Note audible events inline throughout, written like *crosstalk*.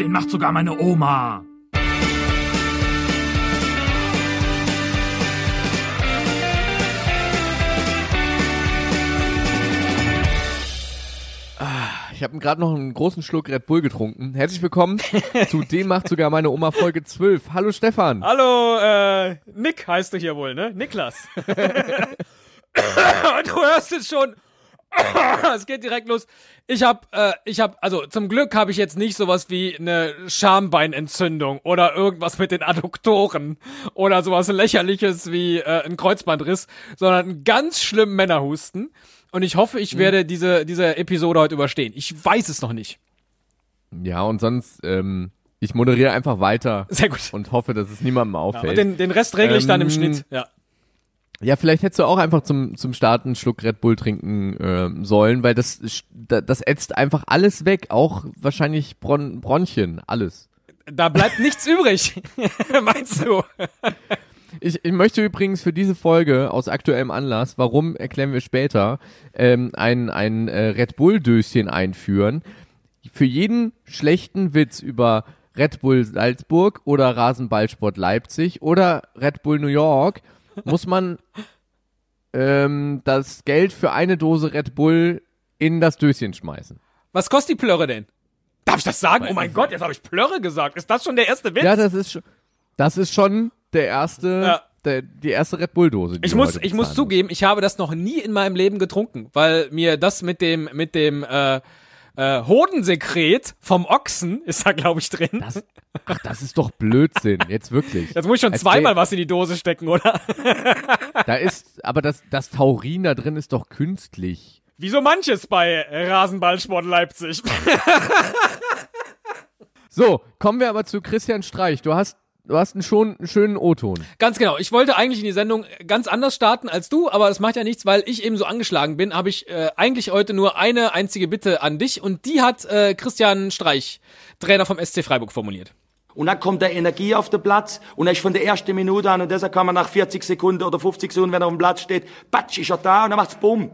Den macht sogar meine Oma. Ich habe gerade noch einen großen Schluck Red Bull getrunken. Herzlich willkommen zu *laughs* Dem macht sogar meine Oma Folge 12. Hallo Stefan. Hallo, äh, Nick heißt du hier wohl, ne? Niklas. *laughs* *laughs* du hörst es schon. *laughs* es geht direkt los. Ich hab, äh, ich hab, also zum Glück habe ich jetzt nicht sowas wie eine Schambeinentzündung oder irgendwas mit den Adduktoren oder sowas lächerliches wie äh, ein Kreuzbandriss, sondern einen ganz schlimmen Männerhusten. Und ich hoffe, ich werde diese, diese Episode heute überstehen. Ich weiß es noch nicht. Ja, und sonst, ähm, ich moderiere einfach weiter Sehr gut. und hoffe, dass es niemandem Ja, auffällt. und den, den Rest regle ich dann im Ähm, Schnitt. Ja. Ja, vielleicht hättest du auch einfach zum, zum Starten einen Schluck Red Bull trinken ähm, sollen, weil das, das das ätzt einfach alles weg, auch wahrscheinlich Bron Bronchien, alles. Da bleibt nichts übrig. *laughs* Meinst du? Ich, ich möchte übrigens für diese Folge aus aktuellem Anlass, warum erklären wir später, ähm, ein, ein äh, Red Bull-Döschen einführen. Für jeden schlechten Witz über Red Bull Salzburg oder Rasenballsport Leipzig oder Red Bull New York muss man ähm, das Geld für eine Dose Red Bull in das Döschen schmeißen. Was kostet die Plörre denn? Darf ich das sagen? Oh mein Gott, jetzt habe ich Plörre gesagt. Ist das schon der erste Witz? Ja, das ist schon, das ist schon der erste, Ja. der, die erste Red Bull Dose. Ich muss, ich muss zugeben, ich habe das noch nie in meinem Leben getrunken, weil mir das mit dem, mit dem äh, äh, Hodensekret vom Ochsen ist da, glaube ich, drin. Das, ach, das ist doch Blödsinn, jetzt wirklich. Jetzt muss ich schon Als zweimal was in die Dose stecken, oder? *laughs* Da ist, aber das, das Taurin da drin ist doch künstlich. Wie so manches bei Rasenballsport Leipzig. So, kommen wir aber zu Christian Streich. Du hast, du hast einen, schon, einen schönen O-Ton. Ganz genau. Ich wollte eigentlich in die Sendung ganz anders starten als du, aber das macht ja nichts, weil ich eben so angeschlagen bin. Habe ich äh, eigentlich heute nur eine einzige Bitte an dich und die hat äh, Christian Streich, Trainer vom SC Freiburg, formuliert. Und dann kommt der Energie auf den Platz und er ist von der ersten Minute an und deshalb kann man nach 40 Sekunden oder 50 Sekunden, wenn er auf dem Platz steht, patsch, ist er da und dann macht's bumm.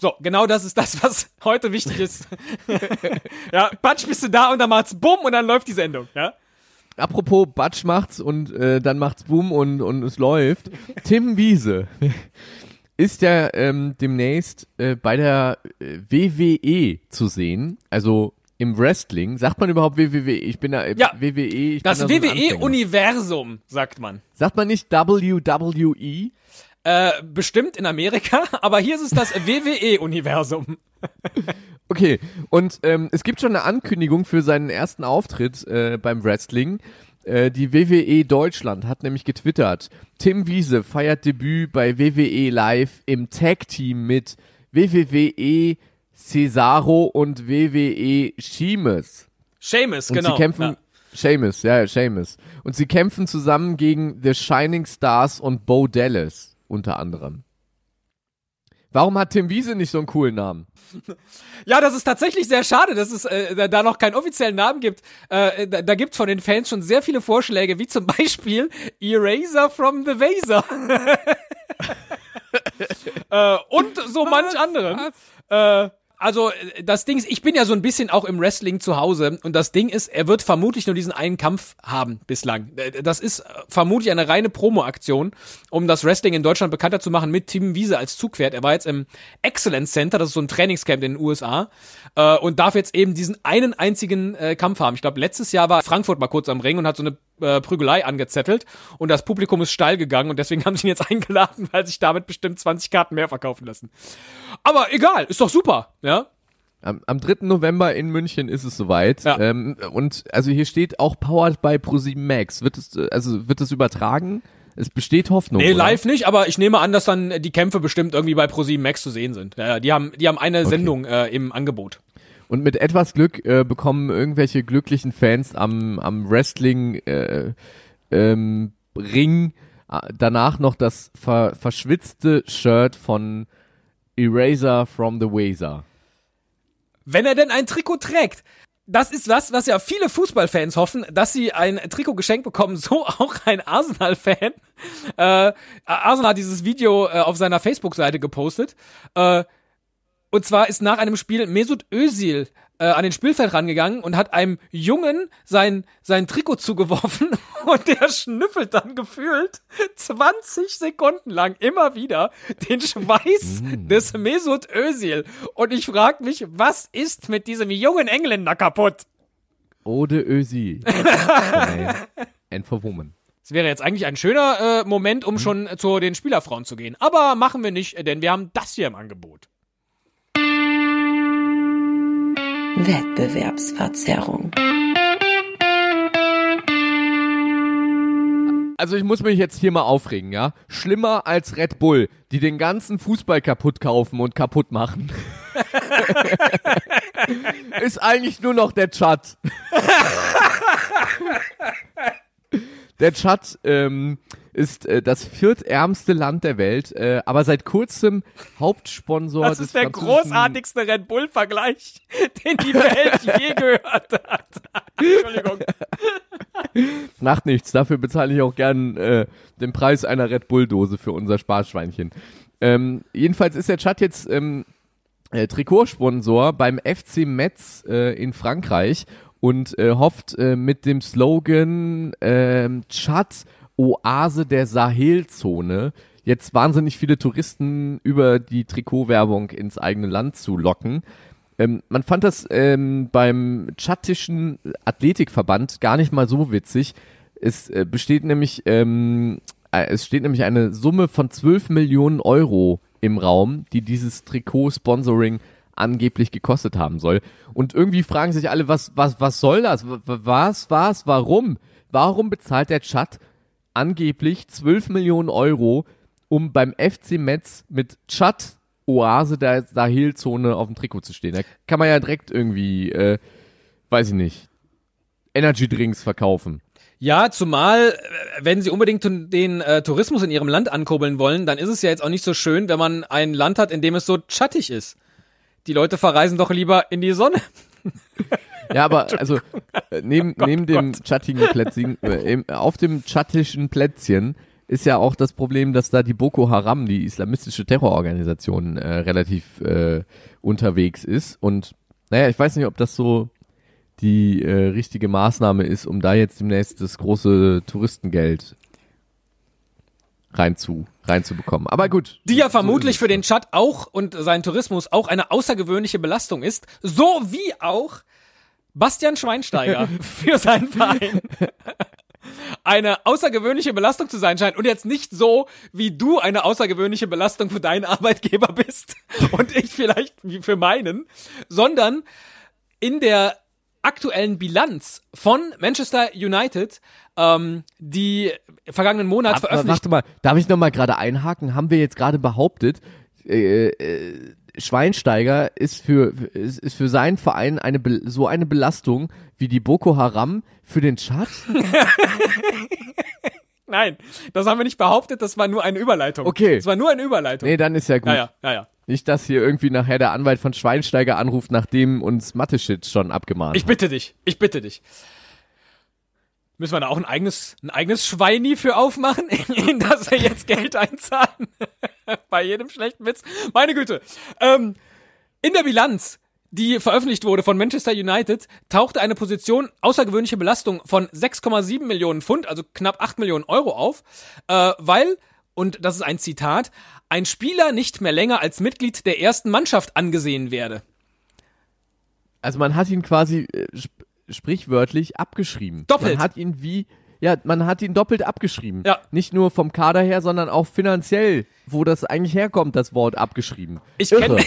So, genau das ist das, was heute wichtig ist. *laughs* ja, Patsch, bist du da und dann macht's bumm und dann läuft die Sendung, ja? Apropos Batsch macht's und äh, dann macht's Boom und, und es läuft. *laughs* Tim Wiese ist ja ähm, demnächst äh, bei der äh, WWE zu sehen. Also im Wrestling. Sagt man überhaupt WWE? Ich bin da äh, Ja. WWE. Ich Das da so. WWE-Universum, sagt man. Sagt man nicht WWE? Äh, bestimmt in Amerika, *laughs* aber hier ist es das WWE-Universum. *laughs* Okay, und ähm, es gibt schon eine Ankündigung für seinen ersten Auftritt äh, beim Wrestling. Äh, die WWE Deutschland hat nämlich getwittert, Tim Wiese feiert Debüt bei WWE Live im Tag-Team mit WWE Cesaro und WWE Sheamus. Seamus, Und genau. sie kämpfen, Ja. Seamus, ja, Seamus. Und sie kämpfen zusammen gegen The Shining Stars und Bo Dallas, unter anderem. Warum hat Tim Wiese nicht so einen coolen Namen? *laughs* Ja, das ist tatsächlich sehr schade, dass es äh, da- noch keinen offiziellen Namen gibt. Äh, da, da gibt von den Fans schon sehr viele Vorschläge, wie zum *laughs* Beispiel Eraser from the Vaser. *laughs* äh, und so manch anderen. Äh, also äh, das Ding ist, ich bin ja so ein bisschen auch im Wrestling zu Hause und das Ding ist, er wird vermutlich nur diesen einen Kampf haben bislang. Äh, Das ist äh, vermutlich eine reine Promo-Aktion, um das Wrestling in Deutschland bekannter zu machen mit Tim Wiese als Zugpferd. Er war jetzt im Excellence Center, das ist so ein Trainingscamp in den USA äh, und darf jetzt eben diesen einen einzigen äh, Kampf haben. Ich glaube, letztes Jahr war Frankfurt mal kurz am Ring und hat so eine äh, Prügelei angezettelt und das Publikum ist steil gegangen und deswegen *laughs* haben sie ihn jetzt eingeladen, weil sich damit bestimmt 20 Karten mehr verkaufen lassen. Aber egal, ist doch super, ja? Am, am 3. November in München ist es soweit. Ja. Ähm, und also hier steht auch powered by ProSieben Max. Wird es, äh, also wird es übertragen? Es besteht Hoffnung. Nee, oder? live nicht, aber ich nehme an, dass dann die Kämpfe bestimmt irgendwie bei ProSieben Max zu sehen sind. Ja, die haben, die haben eine Sendung äh, im Angebot. Und mit etwas Glück äh, bekommen irgendwelche glücklichen Fans am, am Wrestling äh, ähm, Ring äh, danach noch das ver verschwitzte Shirt von Eraser from the Wazer. Wenn er denn ein Trikot trägt. Das ist was, was ja viele Fußballfans hoffen, dass sie ein Trikot geschenkt bekommen, so auch ein Arsenal-Fan. Äh, Arsenal hat dieses Video äh, auf seiner Facebook-Seite gepostet. Äh, und zwar ist nach einem Spiel Mesut Özil äh, an den Spielfeld rangegangen und hat einem Jungen sein, sein Trikot zugeworfen *laughs* und der schnüffelt dann gefühlt 20 Sekunden lang immer wieder den Schweiß des Mesut Özil. Und ich frag mich, was ist mit diesem jungen Engländer kaputt? Ode Ösi. *laughs* Nein. And for Woman. Es wäre jetzt eigentlich ein schöner äh, Moment, um schon zu den Spielerfrauen zu gehen. Aber machen wir nicht, denn wir haben das hier im Angebot. Wettbewerbsverzerrung. Also ich muss mich jetzt hier mal aufregen, ja? Schlimmer als Red Bull, die den ganzen Fußball kaputt kaufen und kaputt machen. *laughs* ist eigentlich nur noch der Chat. *laughs* der Chat ähm, ist äh, das viertärmste Land der Welt, äh, aber seit kurzem Hauptsponsor Das ist der großartigste Red Bull-Vergleich, *laughs* den die Welt je *laughs* gehört hat. *laughs* Entschuldigung. Macht nichts, dafür bezahle ich auch gern äh, den Preis einer Red Bull-Dose für unser Sparschweinchen. Ähm, jedenfalls ist der Chat jetzt ähm, äh, Trikotsponsor beim FC Metz äh, in Frankreich und äh, hofft äh, mit dem Slogan ähm, Chat Oase der Sahelzone jetzt wahnsinnig viele Touristen über die Trikotwerbung ins eigene Land zu locken. Ähm, man fand das ähm, beim tschattischen Athletikverband gar nicht mal so witzig. Es äh, besteht nämlich, ähm, äh, es steht nämlich eine Summe von 12 Millionen Euro im Raum, die dieses Trikot-Sponsoring angeblich gekostet haben soll. Und irgendwie fragen sich alle, was, was, was soll das? Was, was, warum? Warum bezahlt der Chat angeblich 12 Millionen Euro, um beim FC Metz mit Chat Oase der Sahelzone auf dem Trikot zu stehen? Da kann man ja direkt irgendwie, äh, weiß ich nicht, Energy Drinks verkaufen. Ja, zumal, äh, wenn sie unbedingt den äh, Tourismus in ihrem Land ankurbeln wollen, dann ist es ja jetzt auch nicht so schön, wenn man ein Land hat, in dem es so schattig ist. Die Leute verreisen doch lieber in die Sonne. *laughs* Ja, aber *laughs* also äh, neben, neben dem chattigen Plätzchen, äh, im- auf dem chattischen Plätzchen ist ja auch das Problem, dass da die Boko Haram, die islamistische Terrororganisation, äh, relativ äh, unterwegs ist. Und naja, ich weiß nicht, ob das so die äh, richtige Maßnahme ist, um da jetzt demnächst das große Touristengeld reinzu, reinzubekommen. Aber gut. Die ja so vermutlich für den Chat auch und seinen Tourismus auch eine außergewöhnliche Belastung ist, so wie auch Bastian Schweinsteiger *laughs* für seinen Verein. Eine außergewöhnliche Belastung zu sein scheint und jetzt nicht so, wie du eine außergewöhnliche Belastung für deinen Arbeitgeber bist *laughs* und ich vielleicht wie für meinen, sondern in der aktuellen Bilanz von Manchester United, ähm, die vergangenen Monat Aber, veröffentlicht warte mal, darf ich noch mal gerade einhaken? Haben wir jetzt gerade behauptet, äh, äh, Schweinsteiger ist für ist, ist für seinen Verein eine so eine Belastung wie die Boko Haram für den Chat? *laughs* Nein, das haben wir nicht behauptet, das war nur eine Überleitung. Okay. Das war nur eine Überleitung. Nee, dann ist ja gut. ja, ja, ja, ja. Nicht, dass hier irgendwie nachher der Anwalt von Schweinsteiger anruft, nachdem uns Mateschitz schon abgemahnt Ich hat. bitte dich, ich bitte dich. Müssen wir da auch ein eigenes, ein eigenes Schweini für aufmachen, *laughs* in das er jetzt Geld einzahlen? *laughs* Bei jedem schlechten Witz. Meine Güte. Ähm, in der Bilanz, die veröffentlicht wurde von Manchester United, tauchte eine Position außergewöhnliche Belastung von 6,7 Millionen Pfund, also knapp 8 Millionen Euro auf, äh, weil, und das ist ein Zitat, ein Spieler nicht mehr länger als Mitglied der ersten Mannschaft angesehen werde. Also man hat ihn quasi äh, sprichwörtlich abgeschrieben. Doppelt. Man hat ihn wie ja, man hat ihn doppelt abgeschrieben. Ja. Nicht nur vom Kader her, sondern auch finanziell, wo das eigentlich herkommt, das Wort abgeschrieben. Ich kenne.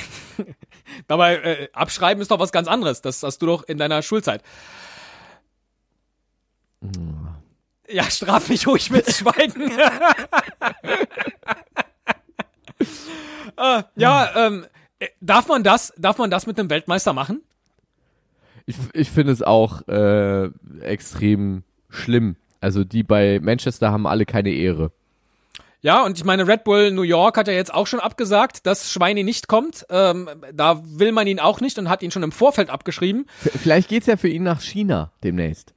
*laughs* Dabei, äh, abschreiben ist doch was ganz anderes. Das hast du doch in deiner Schulzeit. Ja, straf mich ruhig mit Schweigen. *laughs* äh, ja, ähm, äh, darf man das, darf man das mit einem Weltmeister machen? Ich, ich finde es auch äh, extrem schlimm. Also die bei Manchester haben alle keine Ehre. Ja, und ich meine, Red Bull New York hat ja jetzt auch schon abgesagt, dass Schweini nicht kommt. Ähm, da will man ihn auch nicht und hat ihn schon im Vorfeld abgeschrieben. Vielleicht geht's ja für ihn nach China demnächst.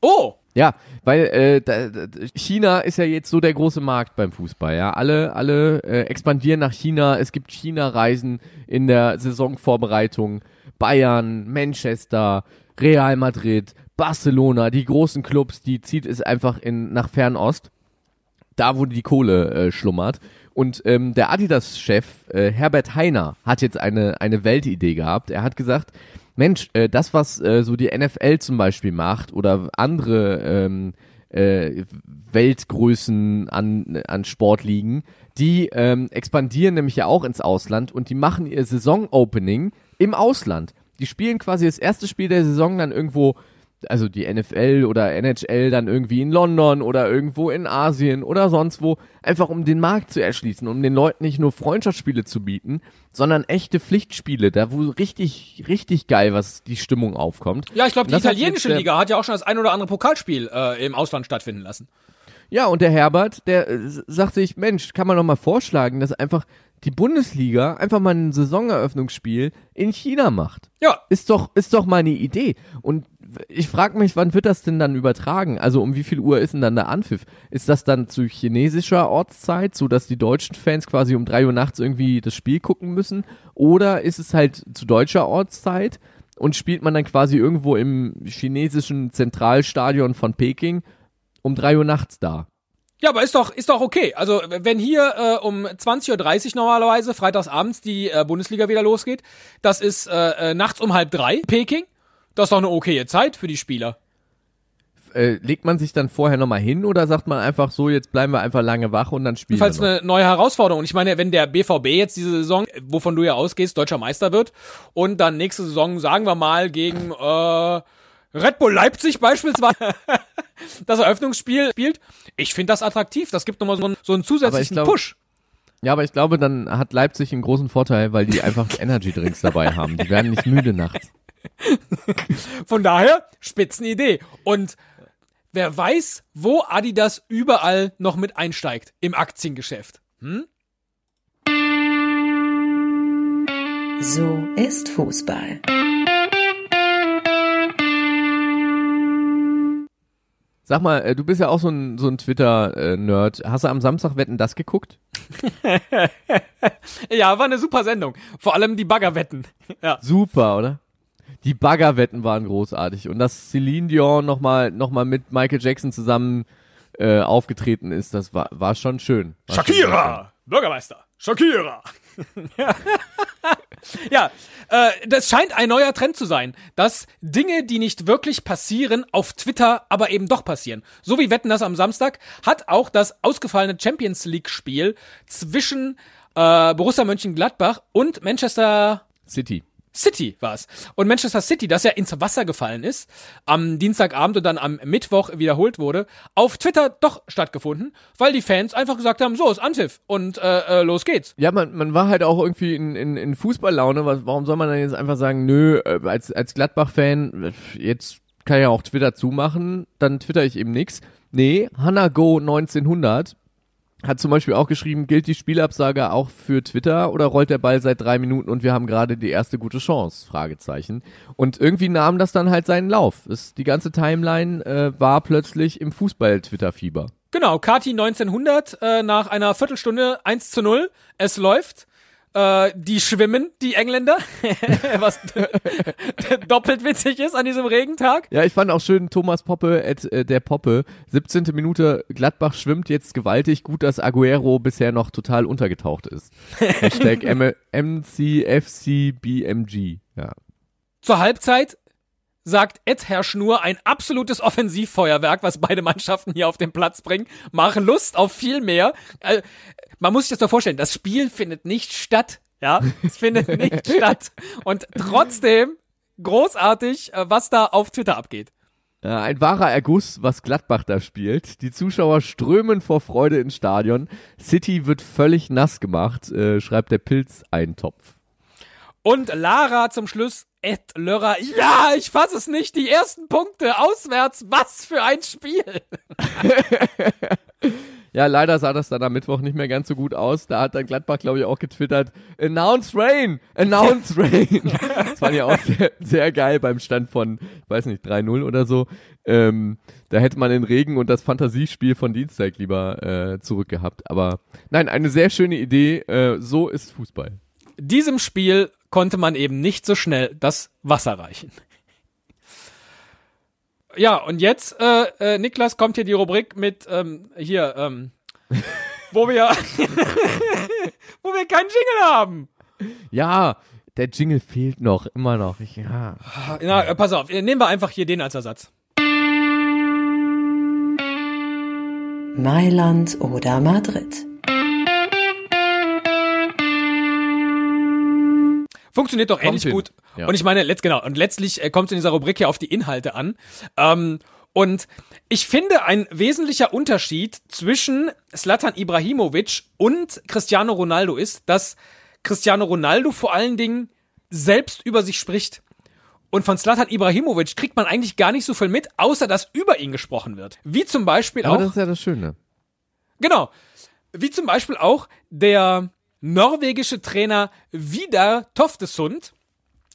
Oh, Ja, weil äh, da, China ist ja jetzt so der große Markt beim Fußball. Ja, alle, alle äh, expandieren nach China. Es gibt China-Reisen in der Saisonvorbereitung. Bayern, Manchester, Real Madrid, Barcelona, die großen Clubs, die zieht es einfach in, nach Fernost. Da, wo die Kohle äh, schlummert. Und ähm, der Adidas-Chef äh, Herbert Heiner hat jetzt eine, eine Weltidee gehabt. Er hat gesagt, Mensch, äh, das, was äh, so die NFL zum Beispiel macht oder andere ähm, äh, Weltgrößen an, an Sportligen, die ähm, expandieren nämlich ja auch ins Ausland und die machen ihr Saison-Opening im Ausland. Die spielen quasi das erste Spiel der Saison dann irgendwo also die NFL oder NHL dann irgendwie in London oder irgendwo in Asien oder sonst wo, einfach um den Markt zu erschließen, um den Leuten nicht nur Freundschaftsspiele zu bieten, sondern echte Pflichtspiele, da wo richtig, richtig geil was die Stimmung aufkommt. Ja, ich glaube, die italienische jetzt Liga hat ja auch schon das ein oder andere Pokalspiel äh, im Ausland stattfinden lassen. Ja, und der Herbert, der äh, sagt sich, Mensch, kann man doch mal vorschlagen, dass einfach die Bundesliga einfach mal ein Saisoneröffnungsspiel in China macht. Ja, Ist doch, ist doch mal eine Idee. Und ich frage mich, wann wird das denn dann übertragen? Also um wie viel Uhr ist denn dann der Anpfiff? Ist das dann zu chinesischer Ortszeit, so dass die deutschen Fans quasi um drei Uhr nachts irgendwie das Spiel gucken müssen? Oder ist es halt zu deutscher Ortszeit und spielt man dann quasi irgendwo im chinesischen Zentralstadion von Peking um drei Uhr nachts da? Ja, aber ist doch, ist doch okay. Also, wenn hier äh, um 20.30 Uhr normalerweise, freitagsabends, die äh, Bundesliga wieder losgeht, das ist äh, äh, nachts um halb drei, Peking. Das ist doch eine okaye Zeit für die Spieler. Äh, legt man sich dann vorher nochmal hin oder sagt man einfach so, jetzt bleiben wir einfach lange wach und dann spielen wir Falls noch? eine neue Herausforderung. Und ich meine, wenn der BVB jetzt diese Saison, wovon du ja ausgehst, deutscher Meister wird und dann nächste Saison, sagen wir mal, gegen äh, Red Bull Leipzig beispielsweise *laughs* *laughs* das Eröffnungsspiel spielt, ich finde das attraktiv. Das gibt nochmal so einen, so einen zusätzlichen glaub- Push. Ja, aber ich glaube, dann hat Leipzig einen großen Vorteil, weil die einfach Energy Drinks dabei haben. Die werden nicht müde nachts. *laughs* Von daher, Spitzenidee. Und wer weiß, wo Adidas überall noch mit einsteigt im Aktiengeschäft. So ist Fußball. Sag mal, äh, du bist ja auch so ein, so ein Twitter-Nerd. Hast du am Samstag Wetten das geguckt? *laughs* Ja, war eine super Sendung. Vor allem die Baggerwetten. Ja. Super, oder? Die Baggerwetten waren großartig. Und dass Celine Dion nochmal noch mal mit Michael Jackson zusammen äh, aufgetreten ist, das war, war schon schön. War schon sehr schön. Shakira! Bürgermeister! Shakira! *laughs* ja, äh, das scheint ein neuer Trend zu sein, dass Dinge, die nicht wirklich passieren, auf Twitter aber eben doch passieren. So wie Wetten das am Samstag hat auch das ausgefallene Champions League Spiel zwischen äh, Borussia Mönchengladbach und Manchester City. City war es. Und Manchester City, das ja ins Wasser gefallen ist, am Dienstagabend und dann am Mittwoch wiederholt wurde, auf Twitter doch stattgefunden, weil die Fans einfach gesagt haben, so ist Anpfiff und äh, äh, los geht's. Ja, man, man war halt auch irgendwie in, in, in Fußballlaune. Was, warum soll man dann jetzt einfach sagen, nö, äh, als, als Gladbach-Fan, äh, jetzt kann ich ja auch Twitter zumachen, dann twitter ich eben nix. Nee, Hannah Go 1900 hat zum Beispiel auch geschrieben, gilt die Spielabsage auch für Twitter oder rollt der Ball seit drei Minuten und wir haben gerade die erste gute Chance? Fragezeichen. Und irgendwie nahm das dann halt seinen Lauf. Es, die ganze Timeline äh, war plötzlich im Fußball-Twitter-Fieber. Genau, Kati 1900 äh, nach einer Viertelstunde 1 zu 0. Es läuft. Äh, die schwimmen, die Engländer, *laughs* was *laughs* doppelt witzig ist an diesem Regentag. Ja, ich fand auch schön Thomas Poppe, at, äh, der Poppe. 17. Minute, Gladbach schwimmt jetzt gewaltig. Gut, dass Aguero bisher noch total untergetaucht ist. *laughs* Hashtag MCFCBMG. Ja. Zur Halbzeit sagt Ed Herr Schnur ein absolutes Offensivfeuerwerk, was beide Mannschaften hier auf den Platz bringen. Machen Lust auf viel mehr. Äh, man muss sich das doch vorstellen, das Spiel findet nicht statt. Ja, es findet nicht *laughs* statt. Und trotzdem großartig, äh, was da auf Twitter abgeht. Ja, ein wahrer Erguss, was Gladbach da spielt. Die Zuschauer strömen vor Freude ins Stadion. City wird völlig nass gemacht, äh, schreibt der Pilz-Eintopf. Und Lara zum Schluss, Ed Lörrer, ja, ich fasse es nicht, die ersten Punkte auswärts, was für ein Spiel. *laughs* Ja, leider sah das dann am Mittwoch nicht mehr ganz so gut aus. Da hat dann Gladbach, glaube ich, auch getwittert, Announce Rain! Announce *laughs* Rain! das fand ich auch sehr, sehr geil beim Stand von, ich weiß nicht, 3-0 oder so. Ähm, da hätte man den Regen und das Fantasiespiel von Dienstag lieber äh, zurückgehabt. Aber nein, eine sehr schöne Idee. Äh, so ist Fußball. Diesem Spiel konnte man eben nicht so schnell das Wasser reichen. Ja, und jetzt, äh, äh, Niklas, kommt hier die Rubrik mit, ähm, hier, ähm, wo wir, *laughs* wo wir keinen Jingle haben. Ja, der Jingle fehlt noch, immer noch. Ich, ja. Na, äh, pass auf, nehmen wir einfach hier den als Ersatz. Mailand oder Madrid. Funktioniert doch ähnlich gut. Ja. Und ich meine, letzt, genau, und letztlich äh, kommt es in dieser Rubrik ja auf die Inhalte an. Ähm, und ich finde, ein wesentlicher Unterschied zwischen Slatan Ibrahimovic und Cristiano Ronaldo ist, dass Cristiano Ronaldo vor allen Dingen selbst über sich spricht. Und von Slatan Ibrahimovic kriegt man eigentlich gar nicht so viel mit, außer dass über ihn gesprochen wird. Wie zum Beispiel Aber auch das ist ja das Schöne. Genau. Wie zum Beispiel auch der norwegische Trainer Vidar Toftesund,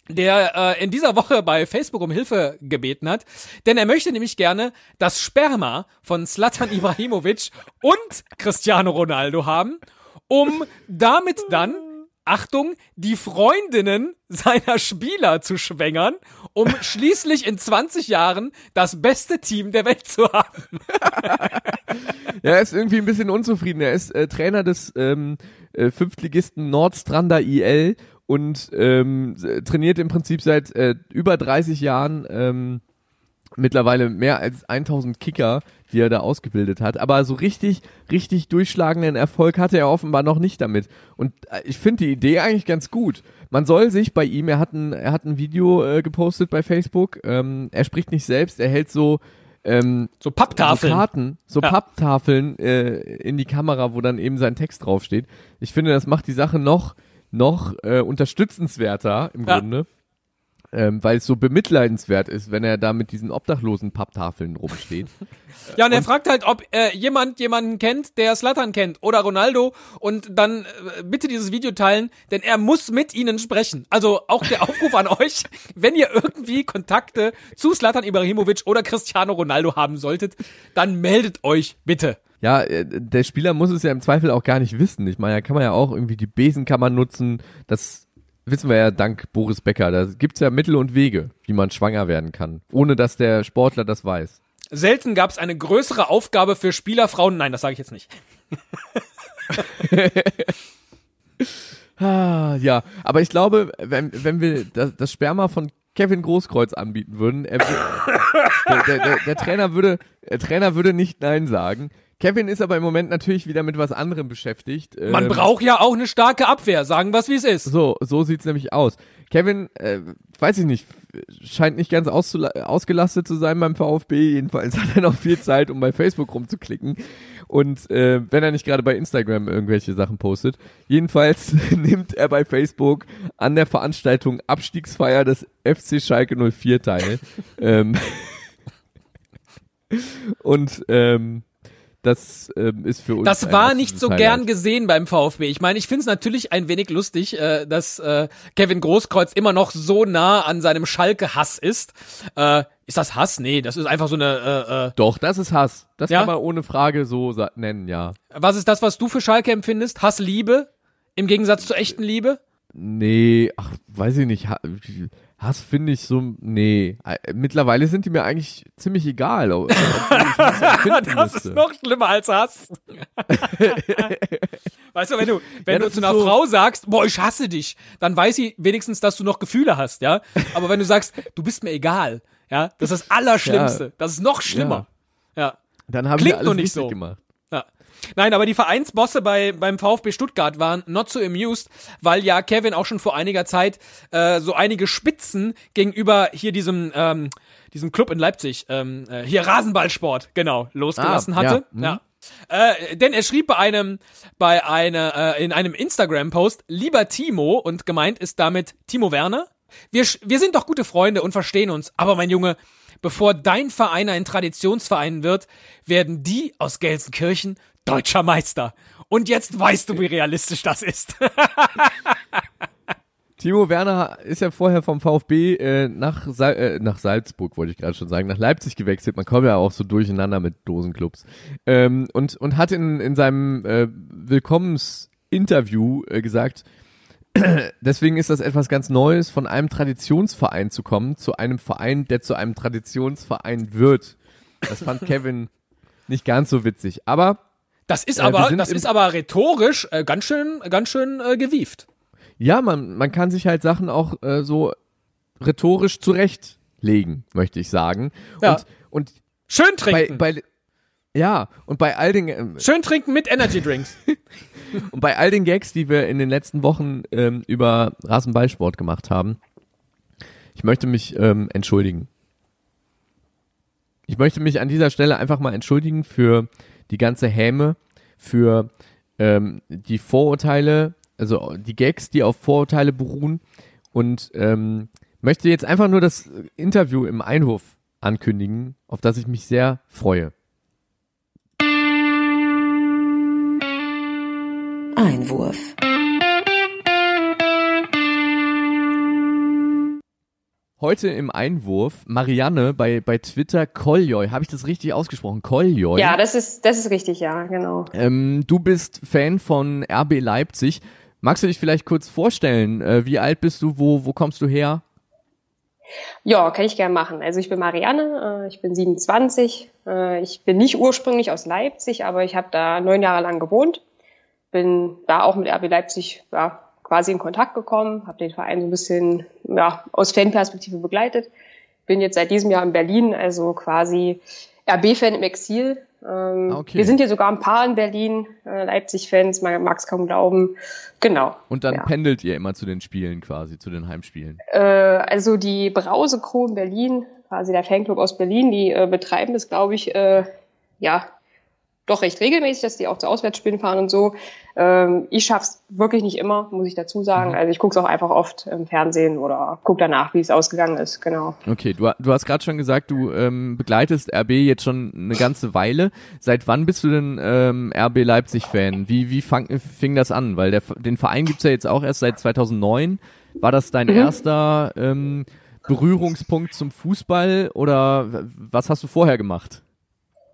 der äh, in dieser Woche bei Facebook um Hilfe gebeten hat, denn er möchte nämlich gerne das Sperma von Slatan *laughs* Ibrahimovic und Cristiano Ronaldo haben, um damit dann Achtung, die Freundinnen seiner Spieler zu schwängern, um *laughs* schließlich in 20 Jahren das beste Team der Welt zu haben. Ja, *laughs* er ist irgendwie ein bisschen unzufrieden. Er ist äh, Trainer des ähm, äh, Fünftligisten Nordstrander IL und ähm, trainiert im Prinzip seit äh, über 30 Jahren ähm, mittlerweile mehr als 1000 Kicker, die er da ausgebildet hat. Aber so richtig, richtig durchschlagenden Erfolg hatte er offenbar noch nicht damit. Und äh, ich finde die Idee eigentlich ganz gut. Man soll sich bei ihm, er hat ein, er hat ein Video äh, gepostet bei Facebook, ähm, er spricht nicht selbst, er hält so ähm, So Papptafeln. so Karten, so Ja. Papptafeln äh, in die Kamera, wo dann eben sein Text draufsteht. Ich finde, das macht die Sache noch noch äh, unterstützenswerter im Ja. Grunde, ähm, weil es so bemitleidenswert ist, wenn er da mit diesen obdachlosen Papptafeln rumsteht. *laughs* Ja, und er fragt halt, ob äh, jemand jemanden kennt, der Slatan kennt oder Ronaldo und dann äh, bitte dieses Video teilen, denn er muss mit ihnen sprechen. Also auch der Aufruf an *laughs* euch, wenn ihr irgendwie Kontakte zu Slatan Ibrahimovic oder Cristiano Ronaldo haben solltet, dann meldet euch bitte. Ja, äh, der Spieler muss es ja im Zweifel auch gar nicht wissen. Ich meine, da kann man ja auch irgendwie die Besenkammer nutzen. Das wissen wir ja dank Boris Becker. Da gibt's ja Mittel und Wege, wie man schwanger werden kann, ohne dass der Sportler das weiß. Selten gab es eine größere Aufgabe für Spielerfrauen. Nein, das sage ich jetzt nicht. *laughs* Ah, ja, aber ich glaube, wenn, wenn wir das, das Sperma von Kevin Großkreuz anbieten würden, er, *laughs* der, der, der, der Trainer würde, der Trainer würde nicht Nein sagen. Kevin ist aber im Moment natürlich wieder mit was anderem beschäftigt. Man Ähm, braucht ja auch eine starke Abwehr, sagen wir's wie es ist. So, so sieht's nämlich aus. Kevin, äh, weiß ich nicht, scheint nicht ganz ausgelastet zu sein beim VfB. Jedenfalls *laughs* hat er noch viel Zeit, um bei Facebook rumzuklicken. Und äh, wenn er nicht gerade bei Instagram irgendwelche Sachen postet. Jedenfalls *laughs* nimmt er bei Facebook an der Veranstaltung Abstiegsfeier des FC Schalke 04 teil. *laughs* ähm, und ähm, das ähm, ist für uns. Das war nicht so Highlight. gern gesehen beim VfB. Ich meine, ich finde es natürlich ein wenig lustig, äh, dass äh, Kevin Großkreuz immer noch so nah an seinem Schalke-Hass ist. Äh, ist das Hass? Nee, das ist einfach so eine. Äh, äh, Doch, das ist Hass. Das Ja? kann man ohne Frage so nennen, ja. was ist das, was du für Schalke empfindest? Hass, Liebe? Im Gegensatz zur echten Liebe? Nee, ach, weiß ich nicht. Ha- Hass finde ich so, nee. Äh, Mittlerweile sind die mir eigentlich ziemlich egal. ob- ich *laughs* das ist noch schlimmer als Hass. *laughs* weißt du, wenn du, wenn Ja, du zu einer so- Frau sagst, boah, ich hasse dich, dann weiß sie wenigstens, dass du noch Gefühle hast, ja. Aber wenn du sagst, du bist mir egal, ja, das ist das Allerschlimmste. Ja. Das ist noch schlimmer. Ja. Dann haben Klingt wir alles nicht so. gemacht. Ja. Nein, aber die Vereinsbosse bei, beim VfB Stuttgart waren not so amused, weil ja Kevin auch schon vor einiger Zeit äh, so einige Spitzen gegenüber hier diesem, ähm, diesem Club in Leipzig, ähm, äh, hier Rasenballsport, genau, losgelassen Ah, ja. hatte. Mhm. Ja. Äh, denn er schrieb bei einem, bei einer, äh, in einem Instagram-Post, lieber Timo, und gemeint ist damit Timo Werner. Wir, wir sind doch gute Freunde und verstehen uns, aber mein Junge, bevor dein Verein ein Traditionsverein wird, werden die aus Gelsenkirchen deutscher Meister. Und jetzt weißt du, wie realistisch das ist. *laughs* Timo Werner ist ja vorher vom VfB äh, nach, Sal äh, nach Salzburg, wollte ich gerade schon sagen, nach Leipzig gewechselt. Man kommt ja auch so durcheinander mit Dosenclubs. Ähm, und, und hat in, in seinem äh, Willkommensinterview äh, gesagt, *clears throat* deswegen ist das etwas ganz Neues, von einem Traditionsverein zu kommen, zu einem Verein, der zu einem Traditionsverein wird. Das fand *laughs* Kevin nicht ganz so witzig. Aber Das ist Äh, aber, sind das ist aber rhetorisch äh, ganz schön, ganz schön äh, gewieft. ja, man, man kann sich halt Sachen auch äh, so rhetorisch zurechtlegen, möchte ich sagen. Ja. Und, und Schön bei, trinken. bei ja, und bei all den ähm, Schön trinken mit Energy Drinks. *laughs* und bei all den Gags, die wir in den letzten Wochen ähm, über Rasenballsport gemacht haben, ich möchte mich ähm, entschuldigen. Ich möchte mich an dieser Stelle einfach mal entschuldigen für die ganze Häme, für ähm, die Vorurteile, also die Gags, die auf Vorurteile beruhen und ähm, möchte jetzt einfach nur das Interview im Einwurf ankündigen, auf das ich mich sehr freue. Einwurf. Heute im Einwurf Marianne bei, bei Twitter Koljoy. Habe ich das richtig ausgesprochen? Koljoy. Ja, das ist, das ist richtig, ja, genau. Ähm, du bist Fan von RB Leipzig. Magst du dich vielleicht kurz vorstellen? Äh, wie alt bist du? Wo, wo kommst du her? Ja, kann ich gerne machen. Also ich bin Marianne, äh, ich bin 27. Äh, ich bin nicht ursprünglich aus Leipzig, aber ich habe da neun Jahre lang gewohnt. Bin da auch mit RB Leipzig ja, quasi in Kontakt gekommen, habe den Verein so ein bisschen ja, aus Fanperspektive begleitet. Bin jetzt seit diesem Jahr in Berlin, also quasi RB-Fan im Exil. Ähm, Ah, okay. Wir sind hier sogar ein paar in Berlin, äh, Leipzig-Fans, man mag es kaum glauben. Genau. Und dann Ja. pendelt ihr immer zu den Spielen quasi, zu den Heimspielen. Äh, also die Brause Crew in Berlin, quasi der Fanclub aus Berlin, die äh, betreiben das, glaube ich, äh, ja, doch recht regelmäßig, dass die auch zu Auswärtsspielen fahren und so. Ähm, ich schaff's wirklich nicht immer, muss ich dazu sagen. Also ich gucke es auch einfach oft im Fernsehen oder gucke danach, wie es ausgegangen ist, genau. Okay, du, du hast gerade schon gesagt, du ähm, begleitest RB jetzt schon eine ganze Weile. Seit wann bist du denn ähm, RB Leipzig-Fan? Wie, wie fang, fing das an? Weil der, den Verein gibt's ja jetzt auch erst seit 2009. War das dein erster ähm, Berührungspunkt zum Fußball oder was hast du vorher gemacht?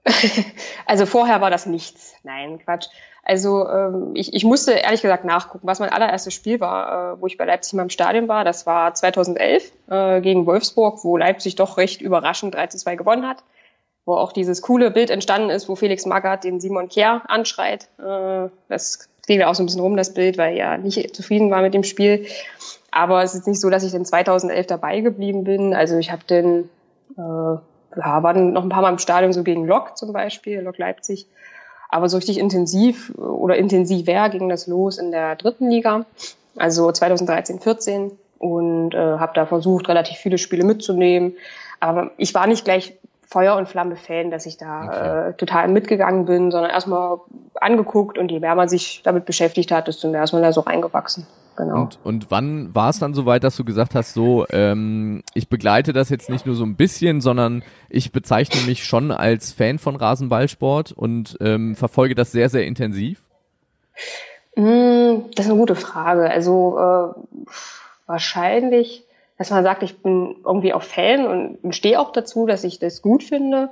*laughs* Also vorher war das nichts. Nein, Quatsch. Also ähm, ich, ich musste ehrlich gesagt nachgucken, was mein allererstes Spiel war, äh, wo ich bei Leipzig mal im Stadion war. Das war 2011 äh, gegen Wolfsburg, wo Leipzig doch recht überraschend 3 zu 2 gewonnen hat. Wo auch dieses coole Bild entstanden ist, wo Felix Magath den Simon Kjær anschreit. Äh, das ging auch so ein bisschen rum, das Bild, weil er nicht zufrieden war mit dem Spiel. Aber es ist nicht so, dass ich dann 2011 dabei geblieben bin. Also ich habe den äh, ja, waren noch ein paar Mal im Stadion, so gegen Lok zum Beispiel, Lok Leipzig. Aber so richtig intensiv äh, oder intensiver ging das los in der dritten Liga, also 2013, 14 und äh, habe da versucht, relativ viele Spiele mitzunehmen. Aber ich war nicht gleich Feuer und Flamme Fan, dass ich da Okay. äh, total mitgegangen bin, sondern erstmal angeguckt und je mehr man sich damit beschäftigt hat, desto mehr ist man da so reingewachsen. Genau. Und, und wann war es dann soweit, dass du gesagt hast, so, ähm, ich begleite das jetzt nicht nur so ein bisschen, sondern ich bezeichne mich schon als Fan von Rasenballsport und ähm, verfolge das sehr, sehr intensiv? Mm, Das ist eine gute Frage. Also äh, wahrscheinlich, dass man sagt, ich bin irgendwie auch Fan und stehe auch dazu, dass ich das gut finde.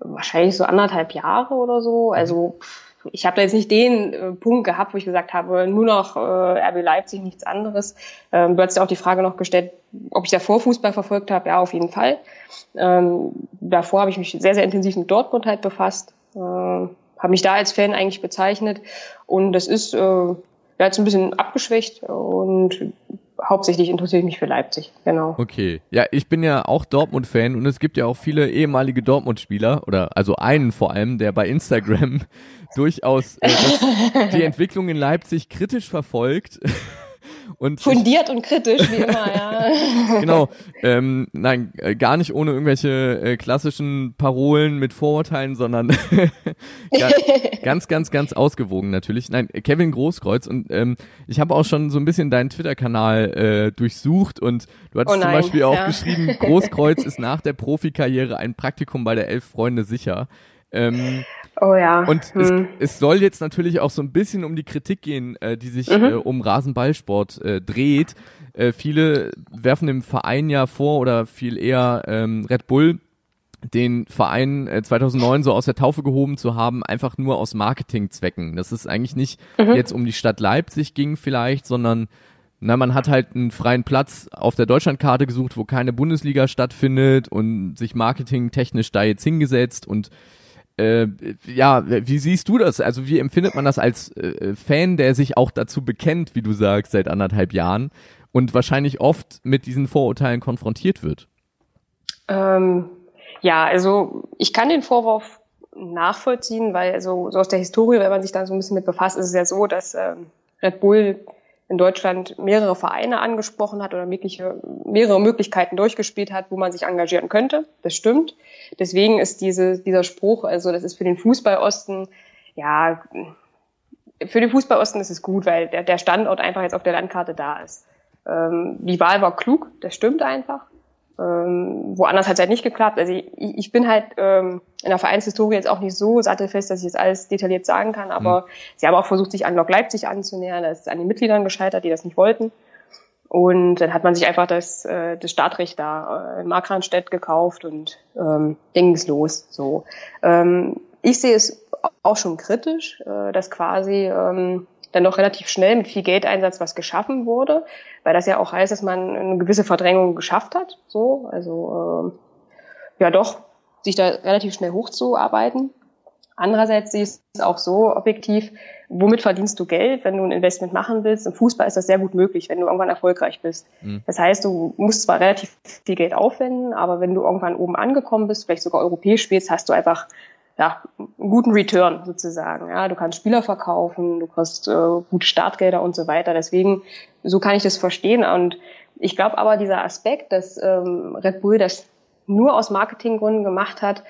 Wahrscheinlich so anderthalb Jahre oder so. Also ich habe da jetzt nicht den äh, Punkt gehabt, wo ich gesagt habe, nur noch äh, RB Leipzig, nichts anderes. Ähm, du hast ja auch die Frage noch gestellt, ob ich davor Fußball verfolgt habe. Ja, auf jeden Fall. Ähm, davor habe ich mich sehr, sehr intensiv mit Dortmund halt befasst. Äh, habe mich da als Fan eigentlich bezeichnet. Und das ist äh, ja, jetzt ein bisschen abgeschwächt und hauptsächlich interessiere ich mich für Leipzig. Genau. Okay. Ja, ich bin ja auch Dortmund-Fan und es gibt ja auch viele ehemalige Dortmund-Spieler oder also einen vor allem, der bei Instagram *laughs* durchaus äh, die *laughs* Entwicklung in Leipzig kritisch verfolgt. Und ich, Fundiert und kritisch, wie immer, ja. *laughs* genau, ähm, nein, äh, gar nicht ohne irgendwelche äh, klassischen Parolen mit Vorurteilen, sondern *laughs* ga- *laughs* ganz, ganz, ganz ausgewogen natürlich. Nein, Kevin Großkreuz und ähm, ich habe auch schon so ein bisschen deinen Twitter-Kanal äh, durchsucht und du hattest Oh zum nein, Beispiel auch ja. geschrieben, Großkreuz ist nach der Profikarriere ein Praktikum bei der Elf Freunde sicher. Ähm, Oh ja. und hm. es, es soll jetzt natürlich auch so ein bisschen um die Kritik gehen, äh, die sich Mhm. äh, um Rasenballsport äh, dreht. Äh, viele werfen dem Verein ja vor oder viel eher ähm, Red Bull den Verein äh, 2009 so aus der Taufe gehoben zu haben, einfach nur aus Marketingzwecken. Dass es eigentlich nicht Mhm. jetzt um die Stadt Leipzig ging vielleicht, sondern na, man hat halt einen freien Platz auf der Deutschlandkarte gesucht, wo keine Bundesliga stattfindet und sich marketingtechnisch da jetzt hingesetzt und äh, ja, wie siehst du das? Also wie empfindet man das als äh, Fan, der sich auch dazu bekennt, wie du sagst, seit anderthalb Jahren und wahrscheinlich oft mit diesen Vorurteilen konfrontiert wird? Ähm, ja, also ich kann den Vorwurf nachvollziehen, weil so, so aus der Historie, wenn man sich da so ein bisschen mit befasst, ist es ja so, dass ähm, Red Bull in Deutschland mehrere Vereine angesprochen hat oder mögliche, mehrere Möglichkeiten durchgespielt hat, wo man sich engagieren könnte. Das stimmt. Deswegen ist diese, dieser Spruch, also das ist für den Fußballosten, ja, für den Fußballosten ist es gut, weil der, der Standort einfach jetzt auf der Landkarte da ist. Ähm, die Wahl war klug, das stimmt einfach. Ähm, woanders hat es halt nicht geklappt. Also ich, ich bin halt ähm, in der Vereinshistorie jetzt auch nicht so sattelfest, dass ich jetzt alles detailliert sagen kann, aber mhm. sie haben auch versucht, sich an Lok Leipzig anzunähern. Das ist an den Mitgliedern gescheitert, die das nicht wollten. Und dann hat man sich einfach das, äh, das Startrecht da äh, in Markranstädt gekauft und ähm, Ding ist los. So. Ähm, ich sehe es auch schon kritisch, äh, dass quasi ähm, dann doch relativ schnell mit viel Geldeinsatz was geschaffen wurde, weil das ja auch heißt, dass man eine gewisse Verdrängung geschafft hat. So, also äh, ja doch, sich da relativ schnell hochzuarbeiten. Andererseits sehe ich es auch so objektiv, womit verdienst du Geld, wenn du ein Investment machen willst? Im Fußball ist das sehr gut möglich, wenn du irgendwann erfolgreich bist. Mhm. Das heißt, du musst zwar relativ viel Geld aufwenden, aber wenn du irgendwann oben angekommen bist, vielleicht sogar europäisch spielst, hast du einfach ja, einen guten Return sozusagen. Ja, du kannst Spieler verkaufen, du kriegst äh, gute Startgelder und so weiter. Deswegen, so kann ich das verstehen. Und ich glaube aber, dieser Aspekt, dass ähm, Red Bull das nur aus Marketinggründen gemacht hat,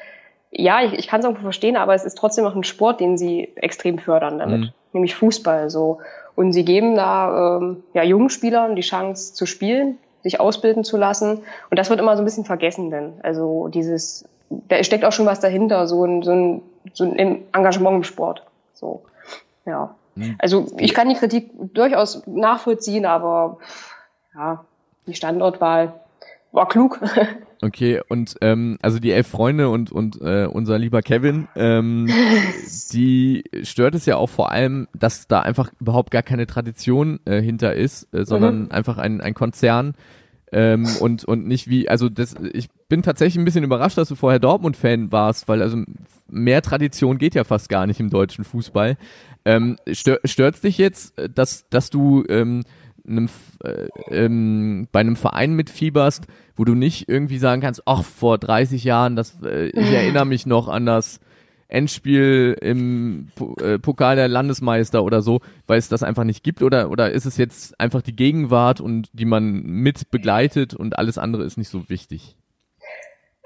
ja, ich, ich kann es irgendwo verstehen, aber es ist trotzdem noch ein Sport, den sie extrem fördern damit, mhm. nämlich Fußball. So und sie geben da ähm, ja jungen Spielern die Chance zu spielen, sich ausbilden zu lassen. Und das wird immer so ein bisschen vergessen, denn also dieses da steckt auch schon was dahinter, so ein, so ein, so ein Engagement im Sport. So, ja. Hm. Also ich kann die Kritik durchaus nachvollziehen, aber ja, die Standortwahl war klug. *laughs* Okay, und ähm, also die elf Freunde und und äh, unser lieber Kevin, ähm, *laughs* die stört es ja auch vor allem, dass da einfach überhaupt gar keine Tradition äh, hinter ist, äh, sondern mhm. einfach ein, ein Konzern, ähm, und, und nicht wie, also das, ich bin tatsächlich ein bisschen überrascht, dass du vorher Dortmund-Fan warst, weil also mehr Tradition geht ja fast gar nicht im deutschen Fußball. Ähm, stör, stört's dich jetzt, dass, dass du ähm, einem, äh, ähm, bei einem Verein mitfieberst, wo du nicht irgendwie sagen kannst, ach, vor 30 Jahren, das, äh, ich erinnere mich noch an das Endspiel im äh, Pokal der Landesmeister oder so, weil es das einfach nicht gibt? Oder, oder ist es jetzt einfach die Gegenwart und die man mit begleitet und alles andere ist nicht so wichtig?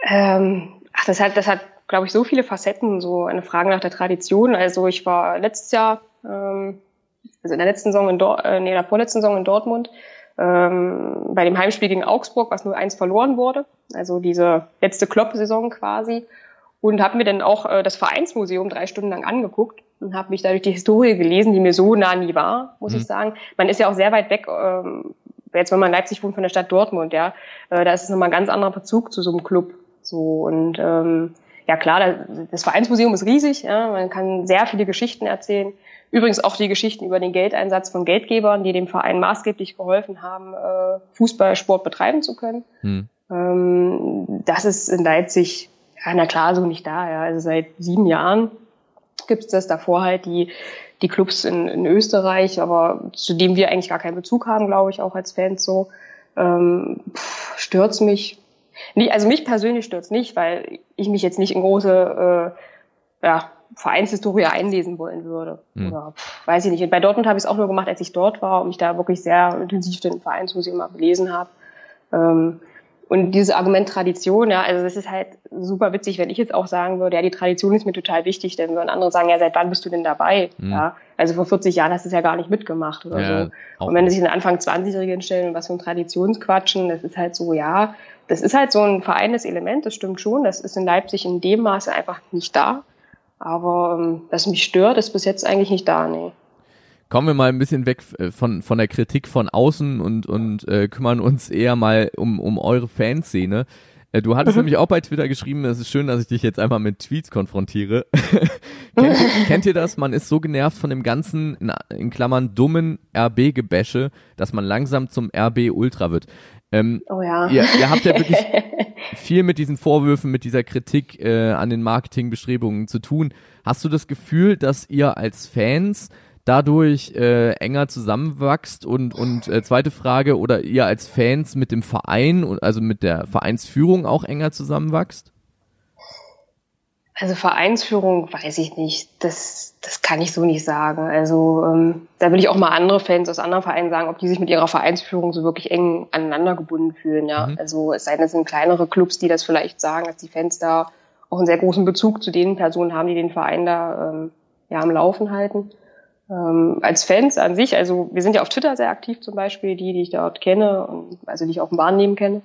Ähm, ach, das hat, das hat, glaube ich, so viele Facetten, so eine Frage nach der Tradition. Also ich war letztes Jahr, ähm, also in der letzten Saison in Dor äh, nee, in der vorletzten Saison in Dortmund, ähm, bei dem Heimspiel gegen Augsburg, was nur eins verloren wurde. Also diese letzte Klopp-Saison quasi und habe mir dann auch äh, das Vereinsmuseum drei Stunden lang angeguckt und habe mich dadurch die Historie gelesen, die mir so nah nie war, muss mhm. ich sagen. Man ist ja auch sehr weit weg, ähm, jetzt wenn man in Leipzig wohnt von der Stadt Dortmund, ja, äh, da ist es nochmal ein ganz anderer Bezug zu so einem Club. So und ähm, ja klar, das Vereinsmuseum ist riesig, ja, man kann sehr viele Geschichten erzählen. Übrigens auch die Geschichten über den Geldeinsatz von Geldgebern, die dem Verein maßgeblich geholfen haben, äh, Fußballsport betreiben zu können. Mhm. Ähm, das ist in Leipzig ja, na klar, so nicht da. Ja. Also seit sieben Jahren gibt's das. Davor halt die, die Clubs in, in Österreich, aber zu dem wir eigentlich gar keinen Bezug haben, glaube ich, auch als Fans so. Ähm, pff, stört's mich. Nee, also mich persönlich stört's nicht, weil ich mich jetzt nicht in große äh, ja, Vereinshistorie einlesen wollen würde. Hm. Oder pff, weiß ich nicht. Und bei Dortmund habe ich es auch nur gemacht, als ich dort war und mich da wirklich sehr intensiv den Vereinsmuseum mal belesen habe. Ähm, und dieses Argument Tradition, ja, also das ist halt super witzig, wenn ich jetzt auch sagen würde, ja, die Tradition ist mir total wichtig, dann würden andere sagen, ja, seit wann bist du denn dabei? Mhm. Ja, also vor 40 Jahren hast du es ja gar nicht mitgemacht oder ja, so. Und wenn sich einen Anfang 20-Jährigen stellen und was für ein Traditionsquatschen, das ist halt so, ja, das ist halt so ein vereintes Element, das stimmt schon, das ist in Leipzig in dem Maße einfach nicht da. Aber ähm, was mich stört, ist bis jetzt eigentlich nicht da, nee kommen wir mal ein bisschen weg äh, von, von der Kritik von außen und, und äh, kümmern uns eher mal um, um eure Fanszene. Äh, Du hattest nämlich auch bei Twitter geschrieben, es ist schön, dass ich dich jetzt einmal mit Tweets konfrontiere. *laughs* kennt, ihr- kennt ihr das? Man ist so genervt von dem ganzen, in, in Klammern, dummen RB-Gebäsche, dass man langsam zum RB-Ultra wird. Ähm, Oh ja. ihr, ihr habt ja wirklich *laughs* viel mit diesen Vorwürfen, mit dieser Kritik äh, an den Marketingbestrebungen zu tun. Hast du das Gefühl, dass ihr als Fans dadurch äh, enger zusammenwachst und und äh, zweite Frage oder ihr als Fans mit dem Verein und also mit der Vereinsführung auch enger zusammenwachst? Also Vereinsführung weiß ich nicht. Das, das kann ich so nicht sagen. Also ähm, da will ich auch mal andere Fans aus anderen Vereinen sagen, ob die sich mit ihrer Vereinsführung so wirklich eng aneinander gebunden fühlen. Ja, Mhm. also es sei denn, es sind kleinere Clubs, die das vielleicht sagen, dass die Fans da auch einen sehr großen Bezug zu den Personen haben, die den Verein da ähm, ja am Laufen halten. Ähm, als Fans an sich, also wir sind ja auf Twitter sehr aktiv zum Beispiel, die, die ich dort kenne, und, also die ich auch im Wahrnehmen kenne.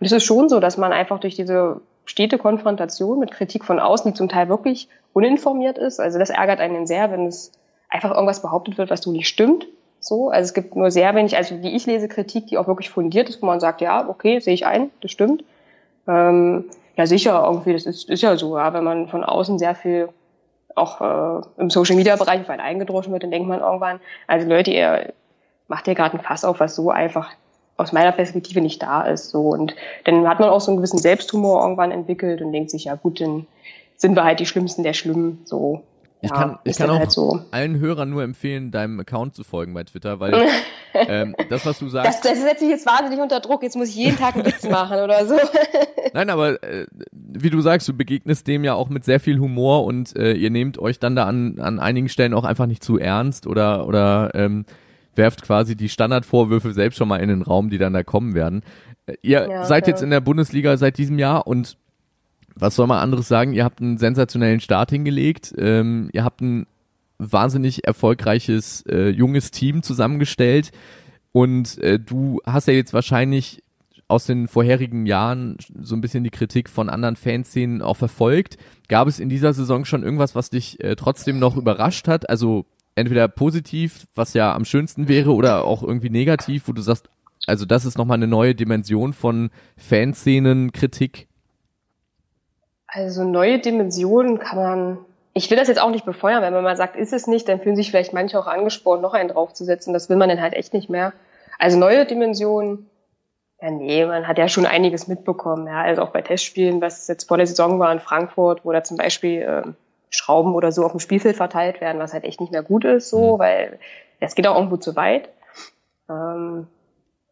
Und es ist schon so, dass man einfach durch diese stete Konfrontation mit Kritik von außen, die zum Teil wirklich uninformiert ist, also das ärgert einen sehr, wenn es einfach irgendwas behauptet wird, was so nicht stimmt. So, also es gibt nur sehr wenig, also wie ich lese Kritik, die auch wirklich fundiert ist, wo man sagt, ja, okay, sehe ich ein, das stimmt. Ähm, ja, sicher, irgendwie, das ist, ist ja so, ja, wenn man von außen sehr viel auch äh, im Social Media Bereich einen eingedroschen wird, dann denkt man irgendwann, also Leute, ihr macht hier gerade ein Fass auf, was so einfach aus meiner Perspektive nicht da ist. So und dann hat man auch so einen gewissen Selbsthumor irgendwann entwickelt und denkt sich, ja gut, dann sind wir halt die Schlimmsten der Schlimmen. So. Ich ja, kann, ich kann auch halt so. allen Hörern nur empfehlen, deinem Account zu folgen bei Twitter, weil *laughs* ähm, das, was du Das, sagst, das setzt mich jetzt wahnsinnig unter Druck. Jetzt muss ich jeden Tag einen Witz *laughs* machen oder so. *laughs* Nein, aber äh, wie du sagst, du begegnest dem ja auch mit sehr viel Humor und äh, ihr nehmt euch dann da an, an einigen Stellen auch einfach nicht zu ernst oder oder ähm, werft quasi die Standardvorwürfe selbst schon mal in den Raum, die dann da kommen werden. Äh, ihr Ja, seid ja. jetzt in der Bundesliga seit diesem Jahr und was soll man anderes sagen? Ihr habt einen sensationellen Start hingelegt. Ähm, ihr habt ein wahnsinnig erfolgreiches äh, junges Team zusammengestellt und äh, du hast ja jetzt wahrscheinlich aus den vorherigen Jahren so ein bisschen die Kritik von anderen Fanszenen auch verfolgt. Gab es in dieser Saison schon irgendwas, was dich äh, trotzdem noch überrascht hat? Also entweder positiv, was ja am schönsten wäre, oder auch irgendwie negativ, wo du sagst, also das ist nochmal eine neue Dimension von Fanszenen-Kritik. Also neue Dimensionen kann man. Ich will das jetzt auch nicht befeuern, wenn man mal sagt, ist es nicht, dann fühlen sich vielleicht manche auch angespornt, noch einen draufzusetzen. Das will man dann halt echt nicht mehr. Also neue Dimensionen, ja nee, man hat ja schon einiges mitbekommen. Ja, also auch bei Testspielen, was jetzt vor der Saison war in Frankfurt, wo da zum Beispiel ähm, Schrauben oder so auf dem Spielfeld verteilt werden, was halt echt nicht mehr gut ist, so, Mhm. weil das geht auch irgendwo zu weit. Ähm,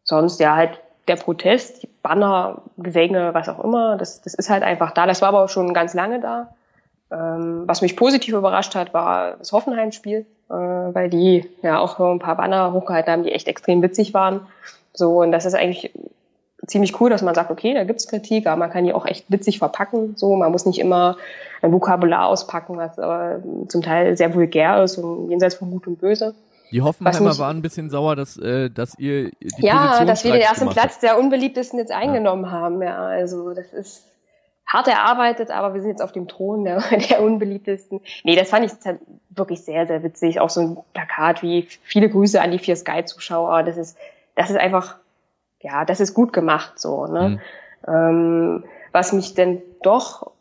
sonst ja halt der Protest, die Banner, Gesänge, was auch immer, das, das ist halt einfach da. Das war aber auch schon ganz lange da. Ähm, was mich positiv überrascht hat, war das Hoffenheim-Spiel, äh, weil die ja auch so ein paar Banner hochgehalten haben, die echt extrem witzig waren. So, und das ist eigentlich ziemlich cool, dass man sagt, okay, da gibt's Kritik, aber man kann die auch echt witzig verpacken. So, man muss nicht immer ein Vokabular auspacken, was aber zum Teil sehr vulgär ist und jenseits von Gut und Böse. Die Hoffenheimer waren ein bisschen sauer, dass, äh, dass ihr die Ja, Position dass wir den ersten Platz der unbeliebtesten jetzt eingenommen haben. Ja, also das ist hart erarbeitet, aber wir sind jetzt auf dem Thron der, *laughs* der unbeliebtesten. Nee, das fand ich halt wirklich sehr, sehr witzig. Auch so ein Plakat wie viele Grüße an die vier Sky-Zuschauer. Das ist, das ist einfach, ja, das ist gut gemacht so. Ne? Mhm. Ähm, was mich denn doch